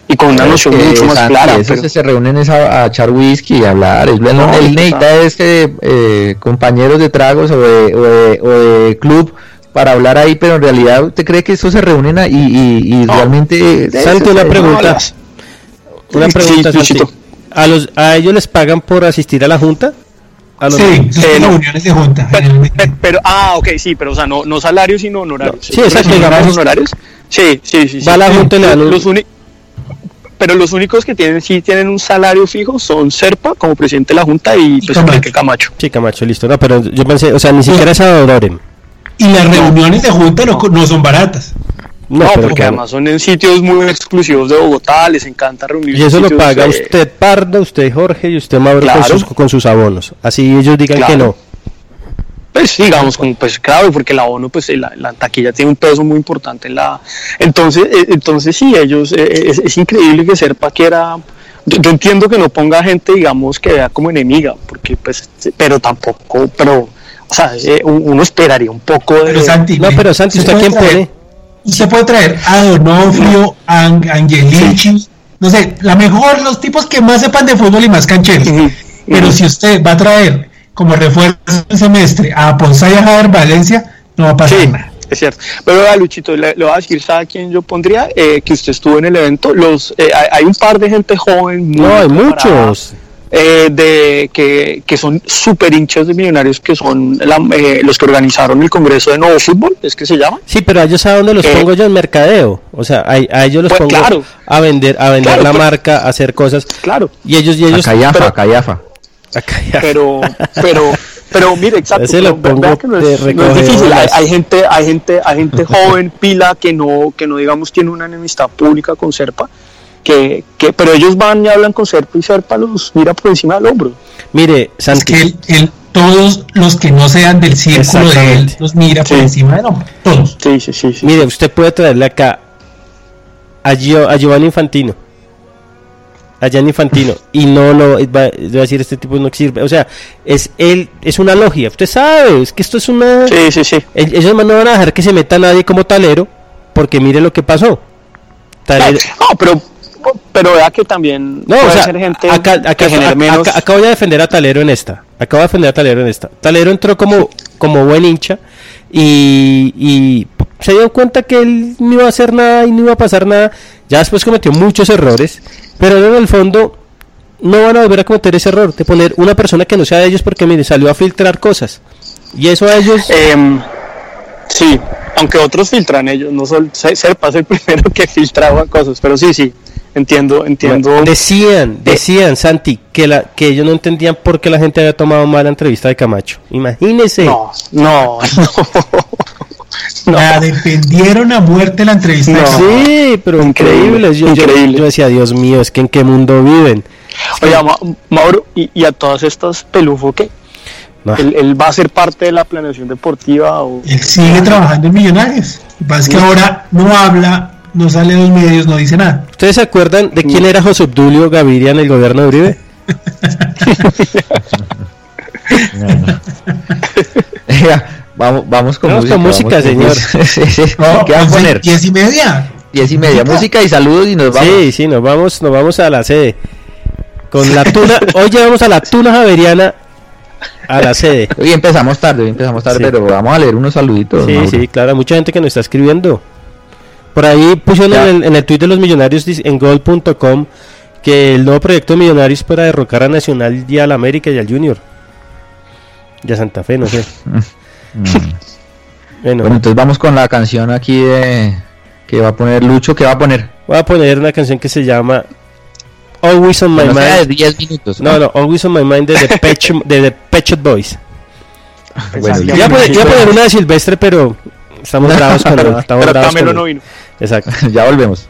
Speaker 4: y con una noción mucho más clara.
Speaker 2: Pero... Se reúnen a, echar whisky y hablar. Es, bueno, no, el necesita es que eh, compañeros de tragos o de, o de, club para hablar ahí, pero en realidad usted cree que eso se reúnen ahí y, y, realmente...
Speaker 3: Santi, una pregunta. Una pregunta, ¿A, los, ¿A ellos les pagan por asistir a la junta?
Speaker 5: sí, son reuniones de junta.
Speaker 4: Pero, ah, ok, sí, pero o sea, no, no salarios, sino honorarios.
Speaker 3: Sí, exacto.
Speaker 4: honorarios? Sí, sí, sí.
Speaker 3: Va la junta
Speaker 4: los, pero los únicos que tienen sí tienen un salario fijo son Serpa como presidente de la Junta y pues Camacho. Camacho.
Speaker 3: Sí, Camacho, listo. No, pero yo pensé, o sea, ni siquiera es Adoren.
Speaker 5: Y las reuniones de Junta no, no son baratas.
Speaker 4: No, porque además son en sitios muy exclusivos de Bogotá, les encanta reunirse.
Speaker 3: Y eso lo paga usted Parda, usted Jorge y usted Mauro con, sus, abonos. Así ellos digan que no.
Speaker 4: Pues digamos, pues claro, porque la ONU, pues la, taquilla tiene un peso muy importante en la... Entonces, eh, entonces sí, ellos, eh, eh, es, increíble que Serpa quiera... Yo, yo, entiendo que no ponga gente, digamos, que vea como enemiga, porque pues, pero tampoco, pero, o sea, uno esperaría un poco de...
Speaker 5: Pero Santi,
Speaker 3: no, pero Santi, ¿usted quién pone?
Speaker 5: Usted puede traer a Donofrio, a Angelici, no sé, la mejor, los tipos que más sepan de fútbol y más cancheros. Pero si usted va a traer como refuerzo el semestre a Ponce y a Javier Valencia, no va a pasar nada.
Speaker 4: Es cierto. Pero a Luchito, le, voy a decir, ¿sabe quién yo pondría? Eh, que usted estuvo en el evento. Los, eh, hay, un par de gente joven.
Speaker 3: no, hay muchos.
Speaker 4: Eh, de que, que son súper hinchas de millonarios, que son eh, los que organizaron el Congreso de Nuevo Fútbol, ¿es que se llama?
Speaker 3: Sí, pero a ellos a dónde los eh, pongo yo en mercadeo. O sea, a, ellos los pues, pongo a vender, a vender la pues, marca, a hacer cosas.
Speaker 4: Claro.
Speaker 3: Y ellos, y ellos.
Speaker 2: A Callafa, a Callafa.
Speaker 4: Pero, pero, pero mire, exacto.
Speaker 3: que no es,
Speaker 4: difícil. Hay, gente, hay gente, hay gente joven, pila, que no, que no digamos tiene una enemistad pública con Serpa que, que, pero ellos van y hablan con Serpa y Serpa los mira por encima del hombro.
Speaker 3: Mire, Santi.
Speaker 5: Es que todos los que no sean del círculo de él los mira por encima del hombro. Todos.
Speaker 4: Sí, sí, sí,
Speaker 3: Mire, usted puede traerle acá a, Giovanni Infantino. A Gianni Infantino. y no lo va, a decir este tipo no sirve. O sea, es él, es una logia. Usted sabe, es que esto es una.
Speaker 4: Sí, sí, sí.
Speaker 3: Ellos no van a dejar que se meta nadie como talero, porque mire lo que pasó.
Speaker 4: Talero, no, pero pero vea que también
Speaker 3: no, puede ser gente acá, menos... acabo de defender a Talero en esta. Acabo de defender a Talero en esta. Talero entró como, como buen hincha y, se dio cuenta que él no iba a hacer nada y no iba a pasar nada. Ya después cometió muchos errores, pero en el fondo no van a volver a cometer ese error de poner una persona que no sea de ellos porque mire, salió a filtrar cosas. Y eso a ellos...
Speaker 4: Em, sí, aunque otros filtran ellos, no solo Serpa es el primero que filtraba cosas, pero sí, sí, entiendo, entiendo.
Speaker 3: Decían, decían, Santi, que la, que ellos no entendían por qué la gente había tomado mal la entrevista de Camacho. Imagínese.
Speaker 4: No, no,
Speaker 5: no. La defendieron a muerte la entrevista.
Speaker 3: Sí, pero increíble. Yo, increíble. Yo, decía, Dios mío, es que en qué mundo viven.
Speaker 4: Oye, Mauro, y, a todas estas pelufo que él, va a ser parte de la planeación deportiva. O...
Speaker 5: Él sigue trabajando en Millonarios. Lo que pasa es que ahora no habla no sale en los medios, no dice nada.
Speaker 3: ¿Ustedes se acuerdan de quién era José Obdulio Gaviria en el gobierno de Uribe?
Speaker 6: vamos, vamos con
Speaker 3: música, música señor.
Speaker 5: ¿Qué a poner? Diez y media.
Speaker 6: Diez y media, música y saludos y nos vamos.
Speaker 3: Sí, sí, nos vamos, nos vamos a la sede. Con la tuna, hoy llevamos a la tuna javeriana a la sede.
Speaker 6: Hoy empezamos tarde, hoy empezamos tarde, pero vamos a leer unos saluditos.
Speaker 3: Sí, sí, claro, mucha gente que nos está escribiendo. Por ahí pusieron en el, en el tweet de los millonarios en gold.com que el nuevo proyecto de Millonarios para derrocar a Nacional y al América y al Junior. Y a Santa Fe, no sé.
Speaker 6: bueno. entonces vamos con la canción aquí de que va a poner Lucho. ¿Qué va a poner?
Speaker 3: Voy a poner una canción que se llama Always on My Mind.
Speaker 6: De 10 minutos.
Speaker 3: ¿no? no, Always on My Mind de The Pet, de The Boys. Bueno, ya, poner, poner una de Silvestre, pero estamos bravos con
Speaker 4: el, estamos pero bravos con
Speaker 6: no vino. Exacto. ya volvemos.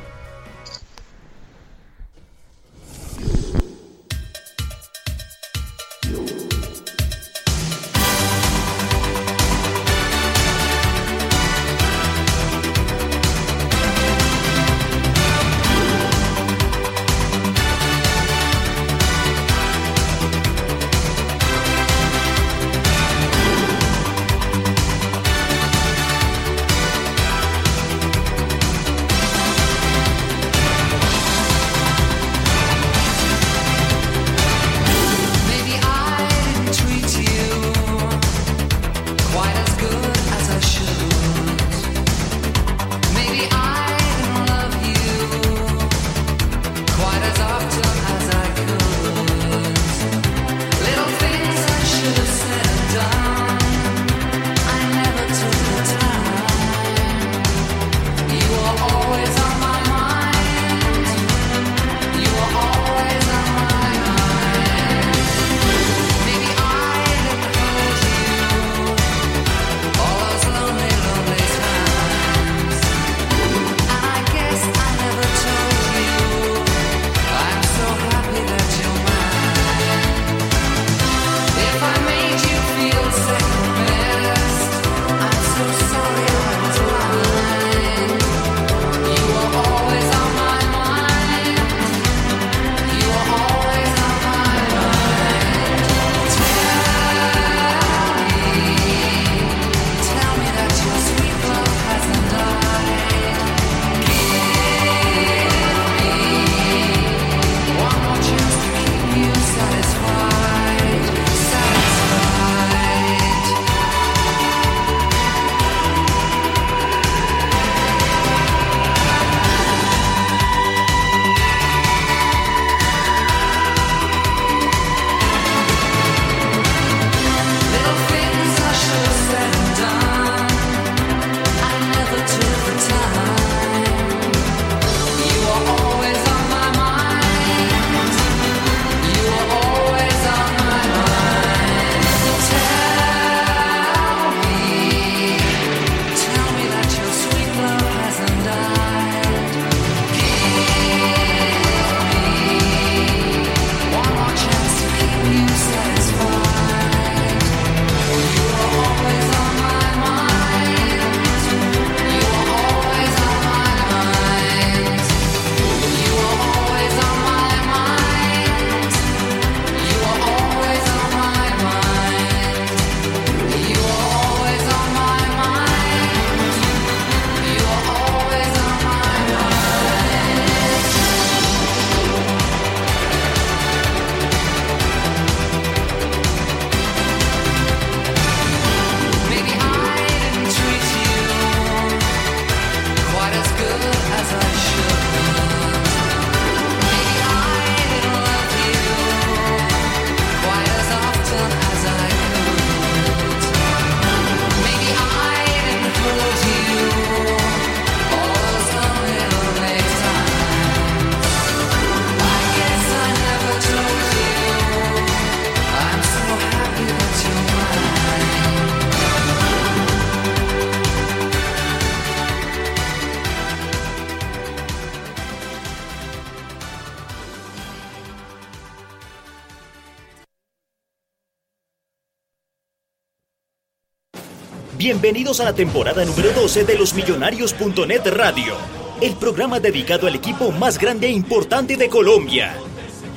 Speaker 1: Bienvenidos a la temporada número 12 de los Millonarios.net Radio, el programa dedicado al equipo más grande e importante de Colombia.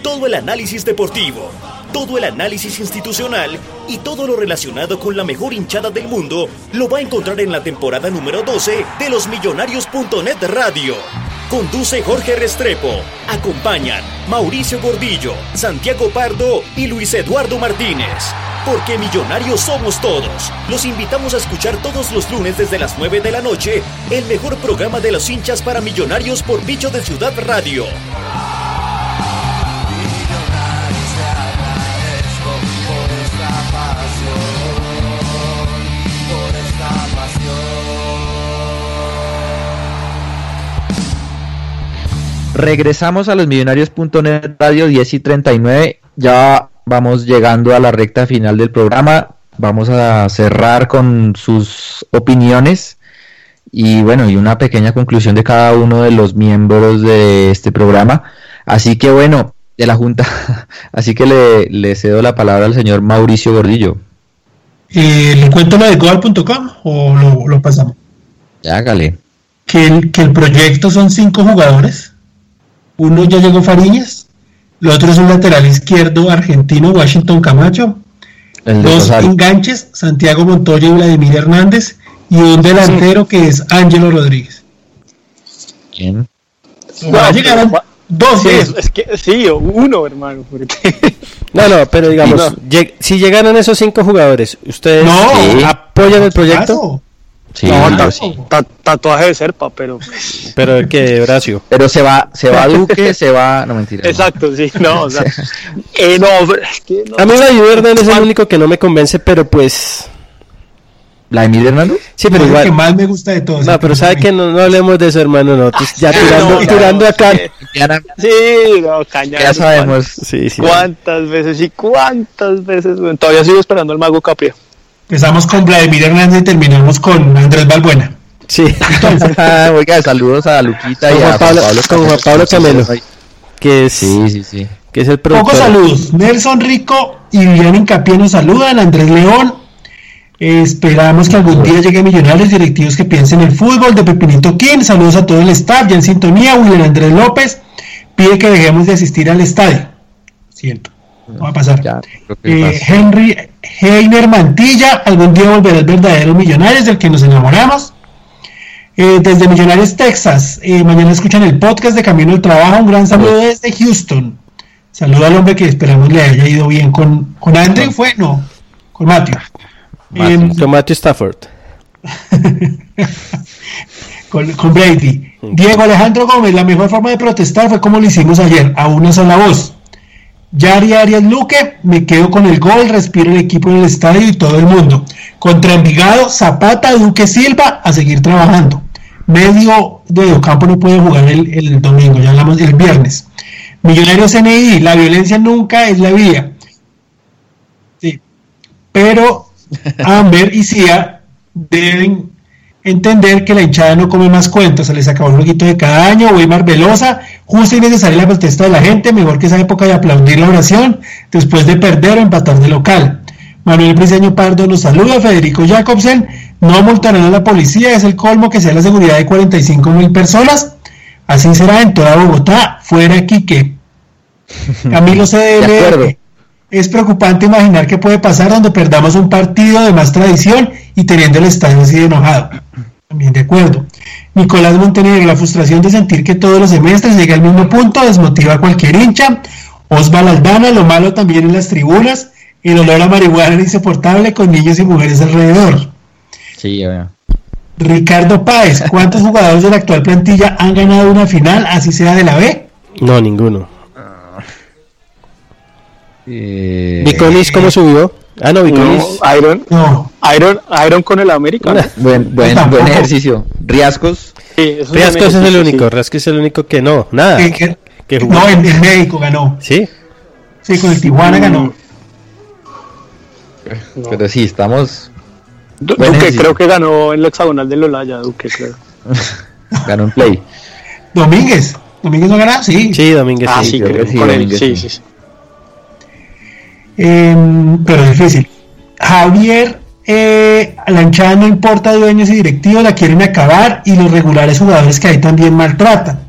Speaker 1: todo el análisis deportivo, todo el análisis institucional y todo lo relacionado con la mejor hinchada del mundo lo va a encontrar en la temporada número 12 de los Millonarios.net Radio. Conduce Jorge Restrepo. Acompañan Mauricio Gordillo, Santiago Pardo y Luis Eduardo Martínez. Porque millonarios somos todos. Los invitamos a escuchar todos los lunes desde las 9 de la noche el mejor programa de los hinchas para millonarios por Bicho de Ciudad Radio.
Speaker 2: Regresamos a los millonarios.net radio 10 y 39. Ya vamos llegando a la recta final del programa. Vamos a cerrar con sus opiniones y bueno, y una pequeña conclusión de cada uno de los miembros de este programa. Así que bueno, de la Junta, así que le, cedo la palabra al señor Mauricio Gordillo.
Speaker 5: Eh, ¿Le cuento lo de Goal.com o lo, lo pasamos?
Speaker 2: Hágale.
Speaker 5: Que el, que el proyecto son cinco jugadores uno ya llegó Fariñas, el otro es un lateral izquierdo argentino, Washington Camacho, dos enganches, Santiago Montoya y Vladimir Hernández, y un delantero que es Ángelo Rodríguez.
Speaker 2: ¿Quién?
Speaker 4: llegaron dos. Sí, es, que, sí, uno, hermano.
Speaker 3: No, no, pero digamos, si llegaron esos cinco jugadores, ¿ustedes apoyan el proyecto?
Speaker 4: Sí, tatuaje de serpa, pero.
Speaker 3: Pero que Horacio.
Speaker 2: Pero se va, se va Duque, se va. No mentira.
Speaker 4: Exacto, sí, no, o sea. eh, no,
Speaker 3: es que no, A mí la Hernández es el único que no me convence, pero pues.
Speaker 2: ¿La Emilio Hernández?
Speaker 5: Sí, pero igual. que más me gusta de todos.
Speaker 3: No, pero sabe que no, no, hablemos de eso, hermano, no. Pues ya tirando, tirando acá.
Speaker 4: Sí, no, caña.
Speaker 2: Ya sabemos.
Speaker 4: Sí, sí. ¿Cuántas veces y cuántas veces? Todavía sigo esperando al mago Capia.
Speaker 5: Empezamos con Vladimir Hernández y terminamos con Andrés Balbuena.
Speaker 2: Sí. Oiga, saludos a Luquita y a
Speaker 3: Pablo, Con Juan Pablo Camelo. Que es,
Speaker 2: sí, sí, sí.
Speaker 3: Que es el
Speaker 5: productor. Pocos saludos. Nelson Rico y Vivian Incapié nos saludan. Andrés León. esperamos que algún día lleguen millonarios directivos que piensen en el fútbol. De Pepinito King. Saludos a todo el staff. Ya en sintonía. William Andrés López pide que dejemos de asistir al estadio. Siento. Va a pasar. Eh, Henry Heiner Mantilla, algún día volverá el verdadero Millonarios del que nos enamoramos. Eh, desde Millonarios, Texas, eh, mañana escuchan el podcast de Camino al Trabajo. Un gran saludo desde Houston. Saludo al hombre que esperamos le haya ido bien con, con Andrew, ¿fue? No, con Matthew.
Speaker 3: Em, con Matthew Stafford.
Speaker 5: con, con Brady. Diego Alejandro Gómez, la mejor forma de protestar fue como lo hicimos ayer, a una sola voz. Yari Arias Luque, me quedo con el gol, respiro el equipo en el estadio y todo el mundo. Contra Envigado, Zapata, Duque Silva, a seguir trabajando. Medio de Ocampo no puede jugar el, domingo, ya hablamos del viernes. Millonarios NI, la violencia nunca es la vía. Sí. Pero Amber y Cia deben entender que la hinchada no come más cuentos, se les acabó el jueguito de cada año, Weimar Velosa, justo y necesaria la protesta de la gente, mejor que esa época de aplaudir la oración, después de perder o empatar de local. Manuel Briseño Pardo nos saluda, Federico Jacobsen, no multarán a la policía, es el colmo que sea la seguridad de 45 mil personas, así será en toda Bogotá, fuera Quique. Camilo CDL, es preocupante imaginar qué puede pasar donde perdamos un partido de más tradición y teniendo el estadio así de enojado. También de acuerdo. Nicolás Montenegro, la frustración de sentir que todos los semestres llega al mismo punto desmotiva a cualquier hincha. Osval Aldana, lo malo también en las tribunas, el olor a marihuana es insoportable con niños y mujeres alrededor.
Speaker 2: Sí, ya
Speaker 5: Ricardo Páez, ¿cuántos jugadores de la actual plantilla han ganado una final, así sea de la B?
Speaker 3: No, ninguno. Eh... cómo subió? Ah, no, Viconis.
Speaker 4: Iron, no. Iron, Iron con el América.
Speaker 2: Buen, buen, buen ejercicio. Riascos.
Speaker 3: Sí, Riascos es el único. Riascos es el único que no. Nada.
Speaker 5: Que, no, en, México ganó.
Speaker 3: Sí.
Speaker 5: Sí, con el Tijuana ganó.
Speaker 2: Pero sí, estamos.
Speaker 4: Duque creo que ganó en el hexagonal de Lolaya, Duque, creo.
Speaker 2: ganó en play.
Speaker 5: Domínguez. ¿Domínguez no ganó? Sí.
Speaker 3: Sí, Domínguez
Speaker 4: ah, sí. creo, sí, Domínguez, sí, sí. sí.
Speaker 5: Em, pero difícil. Javier, eh, la hinchada no importa dueños y directivos, la quieren acabar y los regulares jugadores que hay también maltratan.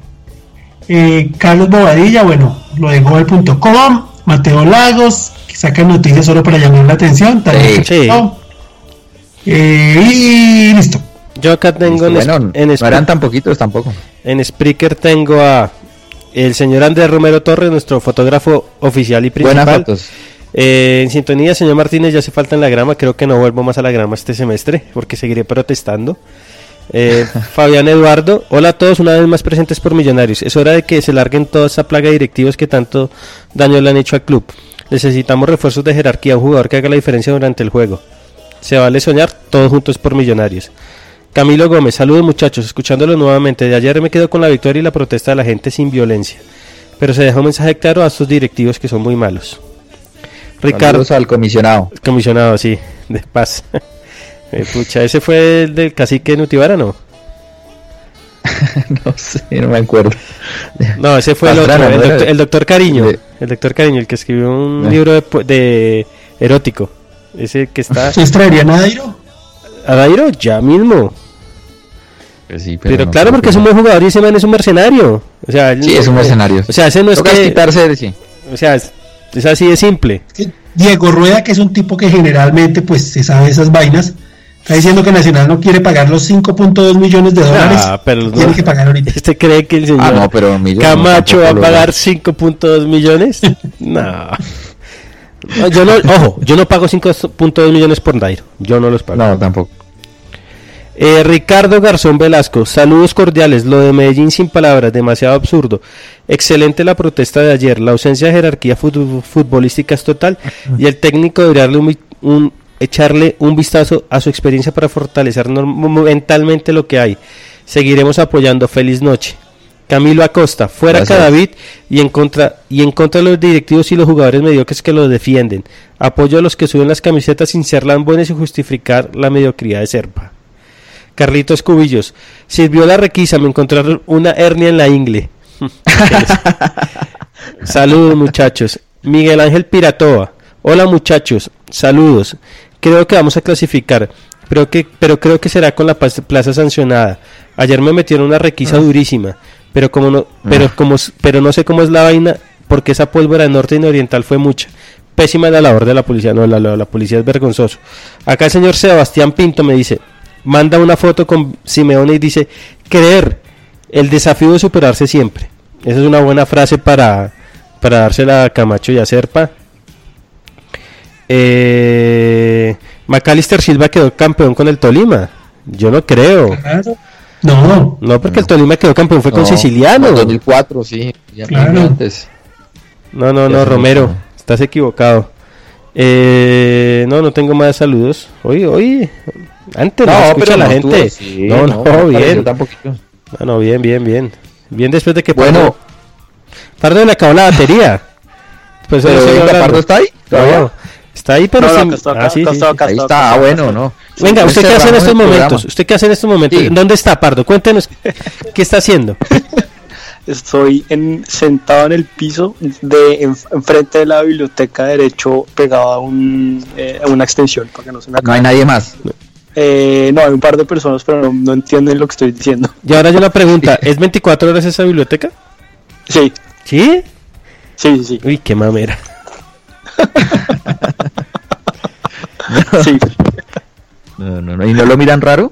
Speaker 5: Eh, Carlos Bobadilla, bueno, lo de Google.com, Mateo Lagos, que saca noticias solo para llamar la atención. También sí. Eh, y listo.
Speaker 3: Yo acá tengo
Speaker 2: en, en no eran tan poquitos tampoco.
Speaker 3: En Spreaker tengo a el señor Andrés Romero Torres, nuestro fotógrafo oficial y principal. Buenas fotos. Eh, en sintonía, señor Martínez, ya hace falta en la grama. Creo que no vuelvo más a la grama este semestre porque seguiré protestando. Eh, Fabián Eduardo, hola a todos, una vez más presentes por Millonarios. Es hora de que se larguen toda esa plaga de directivos que tanto daño le han hecho al club. Necesitamos refuerzos de jerarquía, un jugador que haga la diferencia durante el juego. Se vale soñar, todos juntos por Millonarios. Camilo Gómez, saludos muchachos, escuchándolo nuevamente. De ayer me quedo con la victoria y la protesta de la gente sin violencia. Pero se deja un mensaje claro a estos directivos que son muy malos.
Speaker 2: Ricardo. Saludos al comisionado.
Speaker 3: Comisionado, sí, de paz. Eh, pucha, ese fue el del cacique Nutibara, ¿no?
Speaker 2: no sé, no me acuerdo.
Speaker 3: No, ese fue el otro, el doctor, Cariño. El doctor Cariño, el que escribió un libro de, erótico. Ese que está.
Speaker 5: ¿Se extraería a Dairo?
Speaker 3: A Dairo, ya mismo. Pues pero, claro, porque es un buen jugador y ese man es un mercenario. O sea,
Speaker 2: sí, es un mercenario.
Speaker 3: O sea, ese no es que. Quitarse de sí. O sea, es, así de simple.
Speaker 5: Diego Rueda, que es un tipo que generalmente pues se sabe esas vainas, Está diciendo que Nacional no quiere pagar los 5.2 millones de dólares. Ah,
Speaker 3: pero tiene que pagar ahorita. ¿Usted cree que el señor ah, no, pero Camacho va a pagar 5.2 millones? no. Yo no, ojo, yo no pago 5.2 millones por Nairo. Yo no los pago.
Speaker 2: No, tampoco.
Speaker 3: Eh, Ricardo Garzón Velasco, saludos cordiales. Lo de Medellín sin palabras, demasiado absurdo. Excelente la protesta de ayer. La ausencia de jerarquía futbolística es total y el técnico debería darle un echarle un vistazo a su experiencia para fortalecer mentalmente lo que hay. Seguiremos apoyando. Feliz noche. Camilo Acosta, fuera Cadavid y en contra y en contra de los directivos y los jugadores mediocres que lo defienden. Apoyo a los que suben las camisetas sin ser lambones y justificar la mediocridad de Serpa. Carlitos Cubillos, sirvió la requisa, me encontraron una hernia en la ingle. Saludos muchachos. Miguel Ángel Piratoa. Hola muchachos, saludos creo que vamos a clasificar, pero, que, pero creo que será con la plaza sancionada. Ayer me metieron una requisa ah. durísima, pero como no, pero ah. como, pero no sé cómo es la vaina, porque esa pólvora de norte y oriental fue mucha. Pésima la labor de la policía, no, la, la, policía es vergonzoso. Acá el señor Sebastián Pinto me dice, manda una foto con Simeone y dice, creer, el desafío de superarse siempre. Esa es una buena frase para, para dársela a Camacho y a Serpa eh, Macalister Silva quedó campeón con el Tolima. Yo no creo.
Speaker 5: No.
Speaker 3: No, porque el Tolima quedó campeón fue con Siciliano. En
Speaker 2: 2004, sí. antes.
Speaker 3: No, no, no, Romero. Estás equivocado. Eh, no, no tengo más saludos. Oye, oye. Antes no, escucha la gente. no, no, bien. No, no, bien, bien, bien. Bien después de que
Speaker 2: bueno.
Speaker 3: Pardo le acabó la batería.
Speaker 2: Pues pero Pardo está ahí.
Speaker 3: No, Está ahí, pero
Speaker 2: no, está, ah, sí, ahí está, ah, bueno, no.
Speaker 3: Venga, ¿usted qué hace en estos momentos? ¿Usted qué hace en estos momentos? ¿Dónde está, Pardo? Cuéntenos, ¿qué está haciendo?
Speaker 4: Estoy en, sentado en el piso de enfrente de la biblioteca derecho pegado a, un, eh, a una extensión para que no se me
Speaker 2: No hay nadie más.
Speaker 4: Eh, no, hay un par de personas, pero no, no, entienden lo que estoy diciendo.
Speaker 3: Y ahora yo la pregunta, ¿es 24 horas esa biblioteca?
Speaker 4: Sí.
Speaker 3: ¿Sí?
Speaker 4: Sí, sí, sí.
Speaker 3: Uy, qué mamera.
Speaker 4: Sí.
Speaker 2: No, no, no. ¿Y no lo miran raro?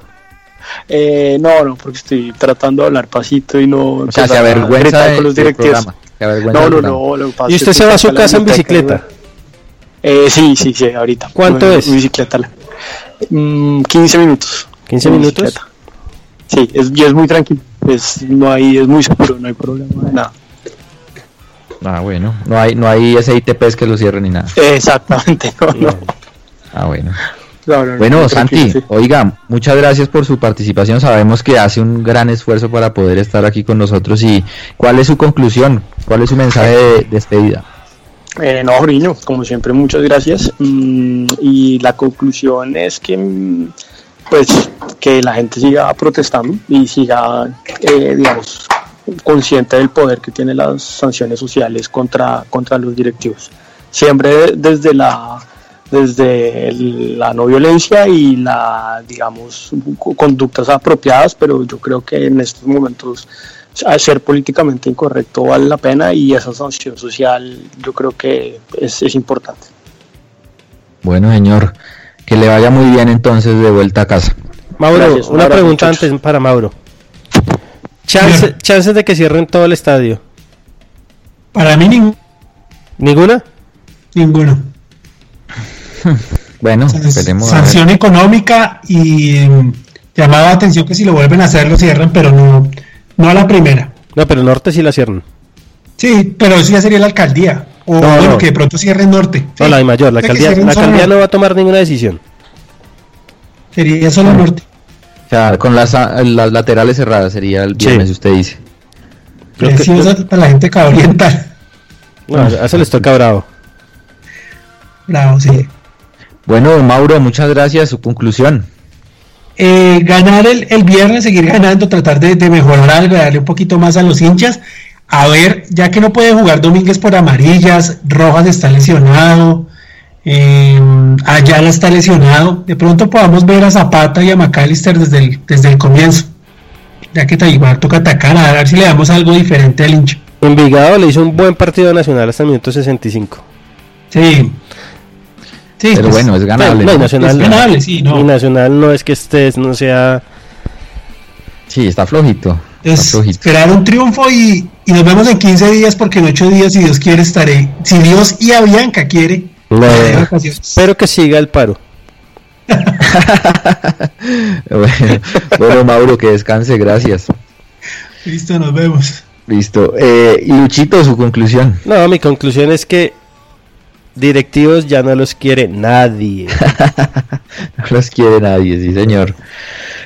Speaker 4: Eh, no, no, porque estoy tratando de hablar pasito y no.
Speaker 2: O sea, se avergüenza
Speaker 4: con los directivos. No, no, no.
Speaker 3: ¿Y usted se va a su casa en bicicleta?
Speaker 4: Eh, sí, sí, sí, ahorita.
Speaker 3: ¿Cuánto es?
Speaker 4: bicicleta. 15 mm, minutos.
Speaker 3: ¿15 minutos?
Speaker 4: Sí, es, y es muy tranquilo. Es, no hay, es muy seguro, no hay problema, nada.
Speaker 2: Ah, bueno, no hay, no hay SITPs que lo cierren ni nada.
Speaker 4: Exactamente, no, no.
Speaker 2: Ah, bueno. Bueno, Santi, oiga, muchas gracias por su participación. Sabemos que hace un gran esfuerzo para poder estar aquí con nosotros. ¿Y cuál es su conclusión? ¿Cuál es su mensaje de despedida?
Speaker 4: Eh, no, Briño, como siempre, muchas gracias. Mm, y la conclusión es que, mm, pues, que la gente siga protestando y siga, eh, digamos, consciente del poder que tienen las sanciones sociales contra, contra los directivos. Siempre desde la desde la no violencia y la, digamos, conductas apropiadas, pero yo creo que en estos momentos ser políticamente incorrecto vale la pena y esa sanción social yo creo que es, es importante.
Speaker 2: Bueno, señor, que le vaya muy bien entonces de vuelta a casa.
Speaker 3: Mauro, una pregunta antes para Mauro. Chance, chances de que cierren todo el estadio.
Speaker 5: Para mí ninguna.
Speaker 3: ¿Ninguna?
Speaker 5: Ninguno.
Speaker 2: bueno,
Speaker 5: Sanción económica y em, llamaba atención que si lo vuelven a hacer lo cierran, pero no, no a la primera.
Speaker 3: No, pero el norte sí la cierran.
Speaker 5: Sí, pero eso ya sería la alcaldía. O bueno, que de pronto cierre norte.
Speaker 3: No, la de mayor. La alcaldía, la alcaldía no va a tomar ninguna decisión.
Speaker 5: Sería solo norte.
Speaker 2: O sea, con las, las laterales cerradas sería el viernes, usted dice.
Speaker 5: Precioso para la gente cabrienta.
Speaker 3: No, eso les toca bravo.
Speaker 5: Bravo, sí.
Speaker 2: Bueno, Mauro, muchas gracias. Su conclusión.
Speaker 5: Eh, ganar el, el, viernes, seguir ganando, tratar de, de, mejorar algo, darle un poquito más a los hinchas. A ver, ya que no puede jugar Domínguez por amarillas, Rojas está lesionado, eh, Ayala está lesionado, de pronto podamos ver a Zapata y a McAllister desde el, desde el comienzo. Ya que igual toca atacar, a ver si le damos algo diferente al hincha.
Speaker 3: Envigado le hizo un buen partido nacional hasta el minuto 65.
Speaker 5: Sí.
Speaker 2: Sí, pero pues, bueno, es ganable.
Speaker 3: No, Nacional,
Speaker 5: es ganable, sí, no.
Speaker 3: Y Nacional no es que estés, no sea.
Speaker 2: Sí, está flojito.
Speaker 5: Es esperar un triunfo y, y, nos vemos en 15 días porque en 8 días, si Dios quiere, estaré. Si Dios y a Bianca quiere.
Speaker 3: No, espero que siga el paro.
Speaker 2: bueno, bueno, Mauro, que descanse, gracias.
Speaker 5: Listo, nos vemos.
Speaker 2: Listo. Eh, y Luchito, su conclusión.
Speaker 3: No, mi conclusión es que directivos ya no los quiere nadie.
Speaker 2: no los quiere nadie, sí, señor.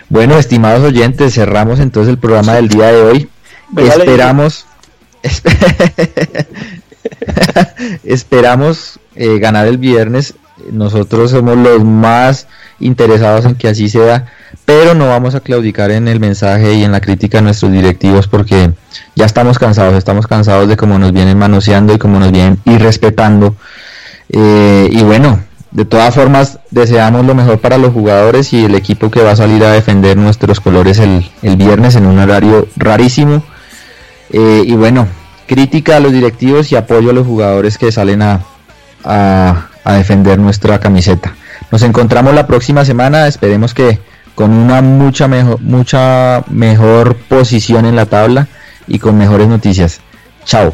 Speaker 2: Bueno, estimados oyentes, cerramos entonces el programa del día de hoy. Esperamos. esperamos eh, ganar el viernes. Nosotros somos los más interesados en que así sea, pero no vamos a claudicar en el mensaje y en la crítica a nuestros directivos porque ya estamos cansados, estamos cansados de cómo nos vienen manoseando y cómo nos vienen irrespetando. Eh, y bueno, de todas formas, deseamos lo mejor para los jugadores y el equipo que va a salir a defender nuestros colores el, el viernes en un horario rarísimo. Eh, y bueno, crítica a los directivos y apoyo a los jugadores que salen a, a, defender nuestra camiseta. Nos encontramos la próxima semana, esperemos que con una mucha mejor, mucha mejor posición en la tabla y con mejores noticias. Chao.